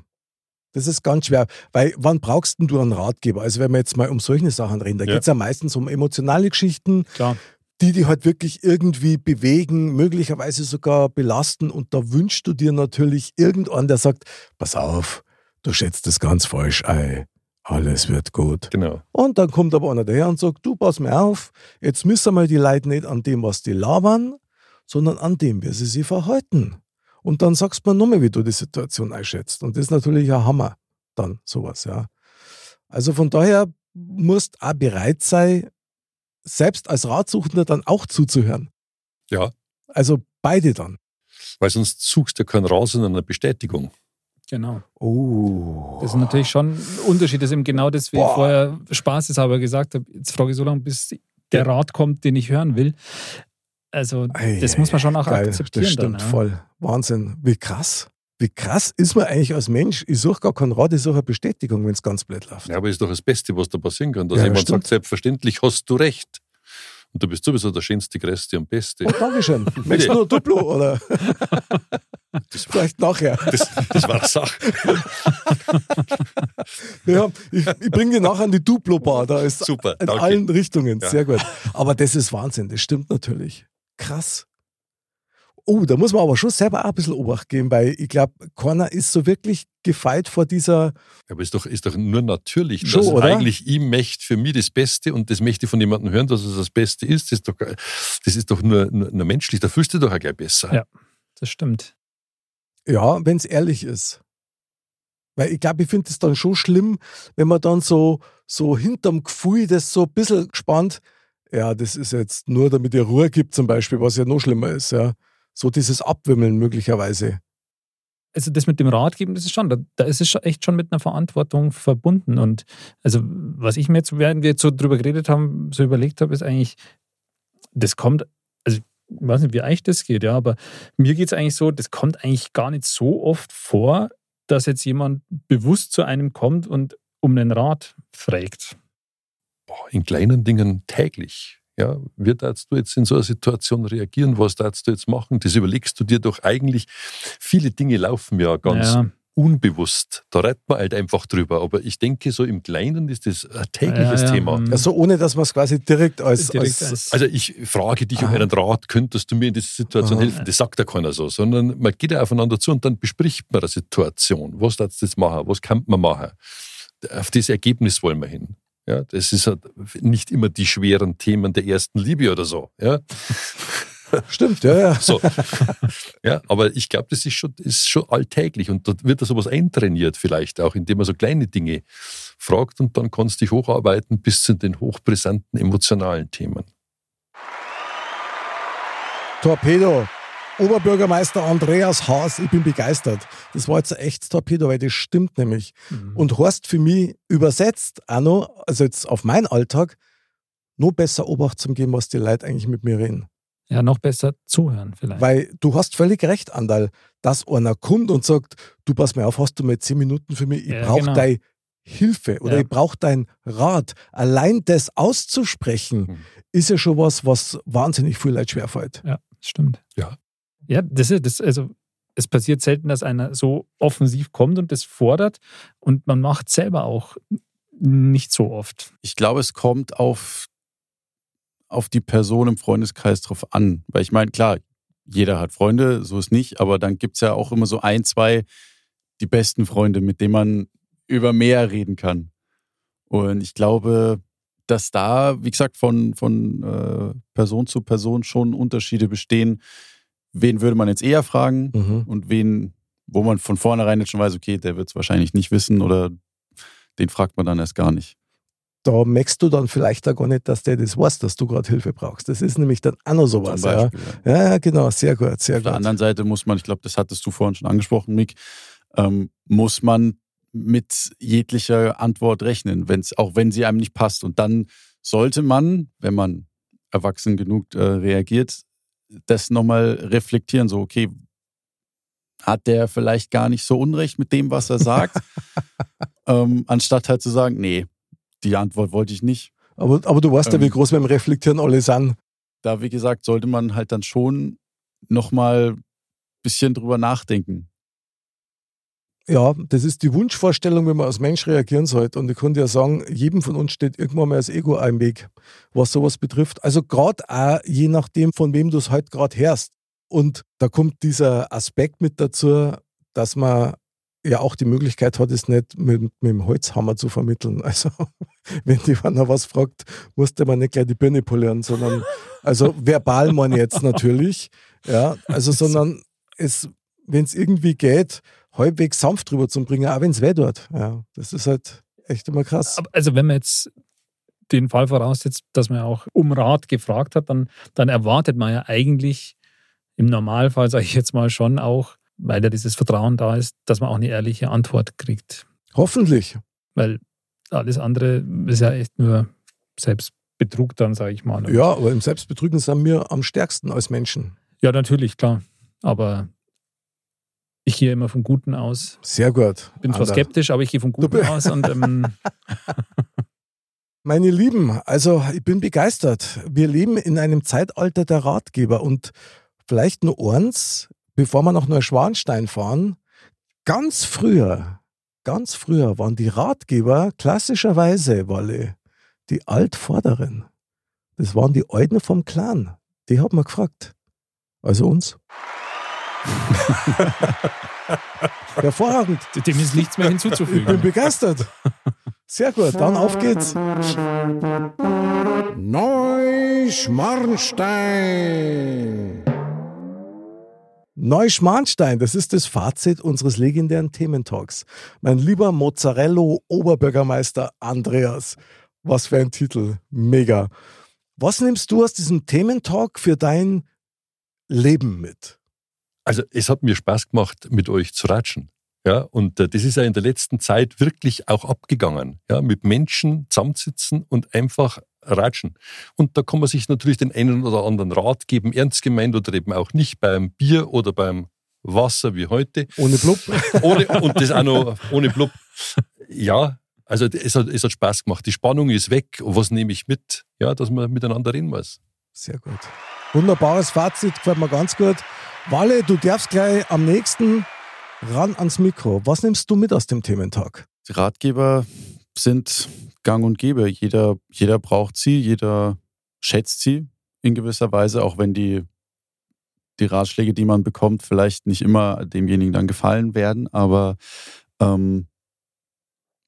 Das ist ganz schwer, weil wann brauchst denn du einen Ratgeber? Also wenn wir jetzt mal um solche Sachen reden, da Ja. geht es ja meistens um emotionale Geschichten, Klar. Die dich halt wirklich irgendwie bewegen, möglicherweise sogar belasten. Und da wünschst du dir natürlich irgendwann, der sagt, pass auf, du schätzt es ganz falsch ein. Alles wird gut. Genau. Und dann kommt aber einer daher und sagt, du pass mir auf, jetzt müssen wir die Leute nicht an dem, was die labern, sondern an dem, wie sie sich verhalten. Und dann sagst du mir nochmal, wie du die Situation einschätzt. Und das ist natürlich ein Hammer, dann sowas, ja. Also von daher musst auch bereit sein, selbst als Ratsuchender dann auch zuzuhören. Ja, Also beide dann. weil sonst suchst du keinen Rat, sondern eine Bestätigung. Genau. Oh. Das ist natürlich schon ein Unterschied. Das ist eben genau das, wie Boah. ich vorher spaßeshalber gesagt habe. Jetzt frage ich so lange, bis der Rat kommt, den ich hören will. Also, Ei, das muss man schon auch Geil, akzeptieren. Das stimmt dann, ja. voll. Wahnsinn. Wie krass. Wie krass ist man eigentlich als Mensch? Ich suche gar keinen Rat, ich suche eine Bestätigung, wenn es ganz blöd läuft. Ja, aber ist doch das Beste, was da passieren kann, dass Ja, jemand stimmt. sagt, selbstverständlich hast du recht. Und du bist sowieso der schönste, größte und beste. Oh, Dankeschön. <laughs> Möchtest du noch ein Duplo oder Das <laughs> <laughs> vielleicht nachher? das, das war Sache. Ja, ich ich bringe dir nachher an die Duplo-Bar. Da ist Super, in danke. allen Richtungen. Ja. Sehr gut. Aber das ist Wahnsinn. Das stimmt natürlich. Krass. Oh, da muss man aber schon selber auch ein bisschen Obacht geben, weil ich glaube, keiner ist so wirklich gefeit vor dieser. Aber ist doch, ist doch nur natürlich, Schon, dass oder? eigentlich ich möchte für mich das Beste und das möchte ich von jemandem hören, dass es das Beste ist. Das ist doch, das ist doch nur, nur, nur menschlich. Da fühlst du dich doch auch gleich besser. Ja. Das stimmt. Ja, wenn es ehrlich ist. Weil ich glaube, ich finde es dann schon schlimm, wenn man dann so, so hinterm Gefühl das so ein bisschen gespannt, ja, das ist jetzt nur, damit ihr Ruhe gibt zum Beispiel, was ja noch schlimmer ist, ja. So dieses Abwimmeln möglicherweise. also das mit dem Ratgeben, das ist schon, da, da ist es schon echt schon mit einer Verantwortung verbunden. Und also, was ich mir jetzt, während wir jetzt so drüber geredet haben, so überlegt habe, ist eigentlich, das kommt, also ich weiß nicht, wie euch das geht, ja, aber mir geht es eigentlich so, das kommt eigentlich gar nicht so oft vor, dass jetzt jemand bewusst zu einem kommt und um einen Rat fragt. Boah, in kleinen Dingen täglich. Ja, wie darfst du jetzt in so einer Situation reagieren? Was darfst du jetzt machen? Das überlegst du dir doch eigentlich. Viele Dinge laufen ja ganz Ja. unbewusst. Da redet man halt einfach drüber. Aber ich denke, so im Kleinen ist das ein tägliches Ja, ja, Thema. mm. Also ohne, dass man es quasi direkt als, Direkt als, als- Also ich frage dich um Aha. einen Rat, könntest du mir in dieser Situation Aha. helfen? Das sagt ja keiner so, sondern man geht ja aufeinander zu und dann bespricht man eine Situation. Was darfst du jetzt machen? Was kann man machen? Auf das Ergebnis wollen wir hin. Ja, das ist halt nicht immer die schweren Themen der ersten Liebe oder so. Ja, <laughs> Stimmt, ja, ja. so. ja aber ich glaube, das ist schon, ist schon alltäglich und dort wird da sowas eintrainiert vielleicht auch, indem man so kleine Dinge fragt und dann kannst du dich hocharbeiten bis zu den hochbrisanten emotionalen Themen. Torpedo. Oberbürgermeister Andreas Haas, ich bin begeistert. Das war jetzt ein echtes Torpedo, weil das stimmt nämlich. Mhm. Und Horst für mich übersetzt auch noch, also jetzt auf meinen Alltag, nur besser Obacht zum geben, was die Leute eigentlich mit mir reden. Ja, noch besser zuhören vielleicht. Weil du hast völlig recht, Andal, dass einer kommt und sagt, du pass mir auf, hast du mal zehn Minuten für mich, ich Ja, brauche genau. deine Hilfe oder Ja. ich brauche deinen Rat. Allein das auszusprechen, Mhm. ist ja schon was, was wahnsinnig viel Leute schwerfällt. Ja, das stimmt. Ja. Ja, das ist das, also es passiert selten, dass einer so offensiv kommt und das fordert und man macht selber auch nicht so oft. Ich glaube, es kommt auf, auf die Person im Freundeskreis drauf an. Weil ich meine, klar, jeder hat Freunde, so ist nicht, aber dann gibt es ja auch immer so ein, zwei, die besten Freunde, mit denen man über mehr reden kann. Und ich glaube, dass da, wie gesagt, von, von äh, Person zu Person schon Unterschiede bestehen. Wen würde man jetzt eher fragen Mhm. und wen, wo man von vornherein jetzt schon weiß, okay, der wird es wahrscheinlich nicht wissen oder den fragt man dann erst gar nicht. Da merkst du dann vielleicht auch gar nicht, dass der das weiß, dass du gerade Hilfe brauchst. Das ist nämlich dann auch noch sowas. Beispiel. ja. ja, ja, genau, sehr gut, sehr Auf der gut. anderen Seite muss man, ich glaube, das hattest du vorhin schon angesprochen, Mick, ähm, muss man mit jeglicher Antwort rechnen, wenn's, auch wenn sie einem nicht passt. Und dann sollte man, wenn man erwachsen genug äh, reagiert, das nochmal reflektieren. So, okay, hat der vielleicht gar nicht so Unrecht mit dem, was er sagt, <laughs> ähm, anstatt halt zu sagen, nee, die Antwort wollte ich nicht. Aber, aber du weißt ja, wie Ähm. groß beim Reflektieren alle sind. Da, wie gesagt, sollte man halt dann schon nochmal ein bisschen drüber nachdenken. Ja, das ist die Wunschvorstellung, wie man als Mensch reagieren sollte. Und ich kann dir sagen, jedem von uns steht irgendwann mal das Ego im Weg, was sowas betrifft. Also gerade auch je nachdem, von wem du es halt gerade hörst. Und da kommt dieser Aspekt mit dazu, dass man ja auch die Möglichkeit hat, es nicht mit, mit dem Holzhammer zu vermitteln. <laughs> Also wenn die einer was fragt, musste man nicht gleich die Birne polieren, sondern also verbal ich jetzt natürlich. Ja, also <laughs> sondern es, wenn es irgendwie geht, halbwegs sanft drüber zu bringen, auch wenn es weh tut. Ja, das ist halt echt immer krass. Also wenn man jetzt den Fall voraussetzt, dass man auch um Rat gefragt hat, dann, dann erwartet man ja eigentlich im Normalfall, sage ich jetzt mal schon auch, weil ja dieses Vertrauen da ist, dass man auch eine ehrliche Antwort kriegt. Hoffentlich. Weil alles andere ist ja echt nur Selbstbetrug dann, sage ich mal. Ja, aber im Selbstbetrügen sind wir am stärksten als Menschen. ja, natürlich, klar. Aber ich gehe immer vom Guten aus. Sehr gut. Bin zwar skeptisch, aber ich gehe vom Guten aus und ähm, <laughs> Meine Lieben, also ich bin begeistert. Wir leben in einem Zeitalter der Ratgeber und vielleicht nur eins, bevor wir nach Neuschwanstein fahren. Ganz früher, ganz früher waren die Ratgeber klassischerweise, Walle, die Altvorderen. Das waren die Alten vom Clan. Die hat man gefragt. Also uns. Hervorragend. dem ist nichts mehr Ich bin hinzuzufügen. begeistert. Sehr gut, dann auf geht's. Neuschmarnstein. Neuschmarnstein, das ist das Fazit unseres legendären Thementalks. Mein lieber Mozzarello Oberbürgermeister Andreas. Was für ein Titel. Mega. Was nimmst du aus diesem Thementalk für dein Leben mit? Also es hat mir Spaß gemacht, mit euch zu ratschen. Ja, und äh, das ist ja in der letzten Zeit wirklich auch abgegangen. Ja, mit Menschen zusammensitzen und einfach Ratschen. Und da kann man sich natürlich den einen oder anderen Rat geben, ernst gemeint oder eben auch nicht, beim Bier oder beim Wasser wie heute. Ohne Blub. <laughs> Ohne, und das auch noch ohne Blub. Ja, also es hat, es hat Spaß gemacht. Die Spannung ist weg. Was nehme ich mit? Ja, dass man miteinander reden muss. Sehr gut. Wunderbares Fazit, gefällt mir ganz gut. Walle, du darfst gleich am nächsten ran ans Mikro. Was nimmst du mit aus dem Thementag? Die Ratgeber sind gang und gäbe. Jeder, jeder braucht sie, jeder schätzt sie in gewisser Weise, auch wenn die, die Ratschläge, die man bekommt, vielleicht nicht immer demjenigen dann gefallen werden. Aber ähm,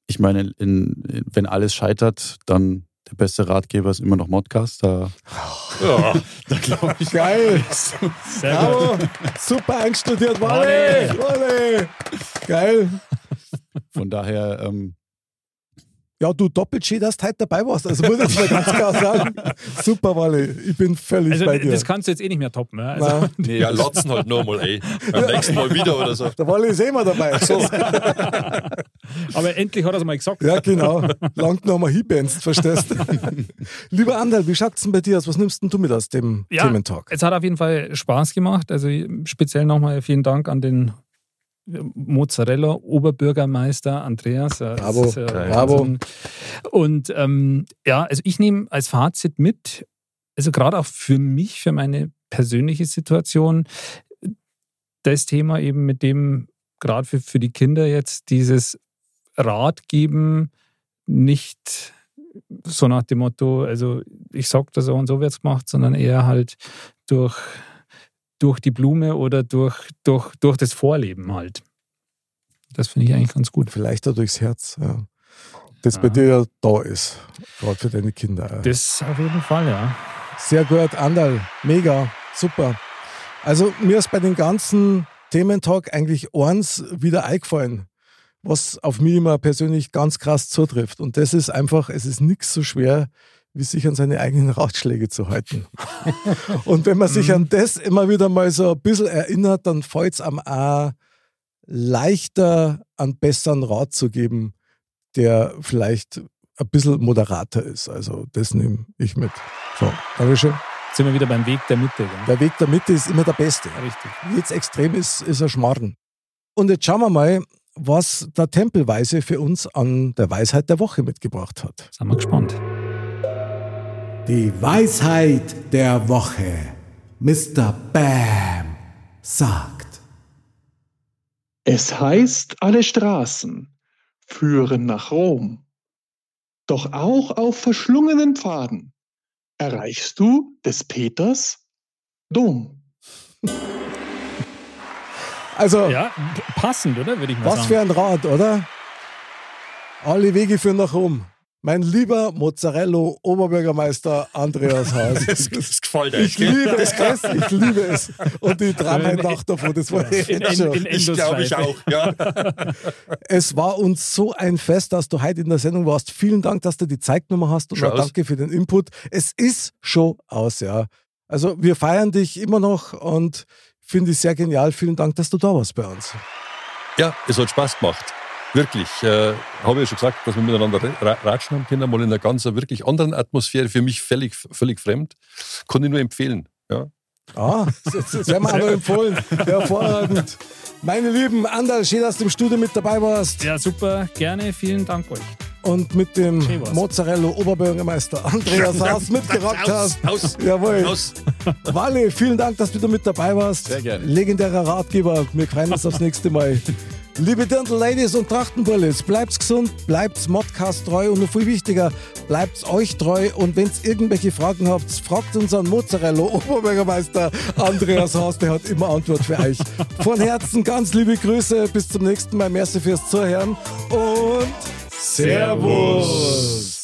ich meine, in, in, wenn alles scheitert, dann der beste Ratgeber ist immer noch Modcast. <laughs> Da, ja. da glaube ich. Geil. Sehr Bravo. Gut. Super einstudiert. Walle. Walle. Geil. Von daher, ähm, ja, du doppelt schön, dass du heute dabei warst. Also muss ich mal ganz klar sagen. Super, Walle. Ich bin völlig also, bei dir. Das kannst du jetzt eh nicht mehr toppen. Ja, also, nee. <laughs> ja latzen halt nochmal, ey. Beim nächsten Mal wieder oder so. Der Walle ist eh immer dabei. So. <laughs> Aber endlich hat er es mal gesagt. Ja, genau. Lang noch mal hinbenst, verstehst du? <laughs> Lieber Andal, wie schaut es denn bei dir aus? Was nimmst denn du mit aus dem ja, Thementag? Es hat auf jeden Fall Spaß gemacht. Also speziell nochmal vielen Dank an den Mozzarella, Oberbürgermeister Andreas. Bravo, ja bravo. Und ähm, ja, also ich nehme als Fazit mit, also gerade auch für mich, für meine persönliche Situation, das Thema eben mit dem, gerade für, für die Kinder jetzt, dieses Rat geben, nicht so nach dem Motto, also ich sag das so und so wird's gemacht, sondern eher halt durch durch die Blume oder durch, durch, durch das Vorleben halt. Das finde ich eigentlich ganz gut. Vielleicht auch durchs Herz, ja. Das ja. bei dir ja da ist, gerade für deine Kinder. Das auf jeden Fall, ja. Sehr gut, Andal, mega, super. Also mir ist bei den ganzen Thementag eigentlich eins wieder eingefallen, was auf mich immer persönlich ganz krass zutrifft. Und das ist einfach, es ist nichts so schwer, wie sich an seine eigenen Ratschläge zu halten. <laughs> und wenn man sich an das immer wieder mal so ein bisschen erinnert, dann fällt es am auch leichter, einen besseren Rat zu geben, der vielleicht ein bisschen moderater ist. Also das nehme ich mit. So, Dankeschön. Jetzt sind wir wieder beim Weg der Mitte. Gell? Der Weg der Mitte ist immer der beste. Richtig. Jetzt extrem ist, ist ein Schmarrn. Und jetzt schauen wir mal, was der Tempelweise für uns an der Weisheit der Woche mitgebracht hat. Sind wir gespannt. Die Weisheit der Woche. Mr. Bam sagt. Es heißt, alle Straßen führen nach Rom. Doch auch auf verschlungenen Pfaden erreichst du des Peters Dom. <laughs> Also, ja, passend, oder? Würde ich mal was sagen. für ein Rat, oder? Alle Wege führen nach Rom. Mein lieber Mozzarella Oberbürgermeister Andreas Haas. <laughs> Das, das gefällt euch. Ich liebe es, ich liebe es. Und die Nacht davon, das war in, in, schon. In, ich glaube ich auch, ja. <laughs> Es war uns so ein Fest, dass du heute in der Sendung warst. Vielen Dank, dass du die Zeit genommen hast und danke für den Input. Es ist schon aus, ja. Also wir feiern dich immer noch und finde ich sehr genial. Vielen Dank, dass du da warst bei uns. Ja, es hat Spaß gemacht. Wirklich, äh, habe ich ja schon gesagt, dass wir miteinander ratschen haben können, mal in einer ganz wirklich anderen Atmosphäre, für mich völlig, völlig fremd. Kann ich nur empfehlen. Ja. Ah, das, das werden wir aber empfohlen. Hervorragend. Meine Lieben, Andal, schön, dass du im Studio mit dabei warst. Ja, super, gerne, vielen Dank euch. Und mit dem Mozzarella Oberbürgermeister Andreas Haas mitgerockt hast. Aus, Jawohl. Aus. Wally, vielen Dank, dass du da mit dabei warst. Sehr gerne. Legendärer Ratgeber. Wir freuen uns aufs nächste Mal. Liebe Dirndl Ladies und Trachtenbullis, bleibt's gesund, bleibt's Modcast treu und noch viel wichtiger, bleibt's euch treu und wenn's irgendwelche Fragen habt, fragt unseren Mozzarella Oberbürgermeister Andreas Haas, der hat immer Antwort für euch. Von Herzen ganz liebe Grüße, bis zum nächsten Mal, merci fürs Zuhören und Servus.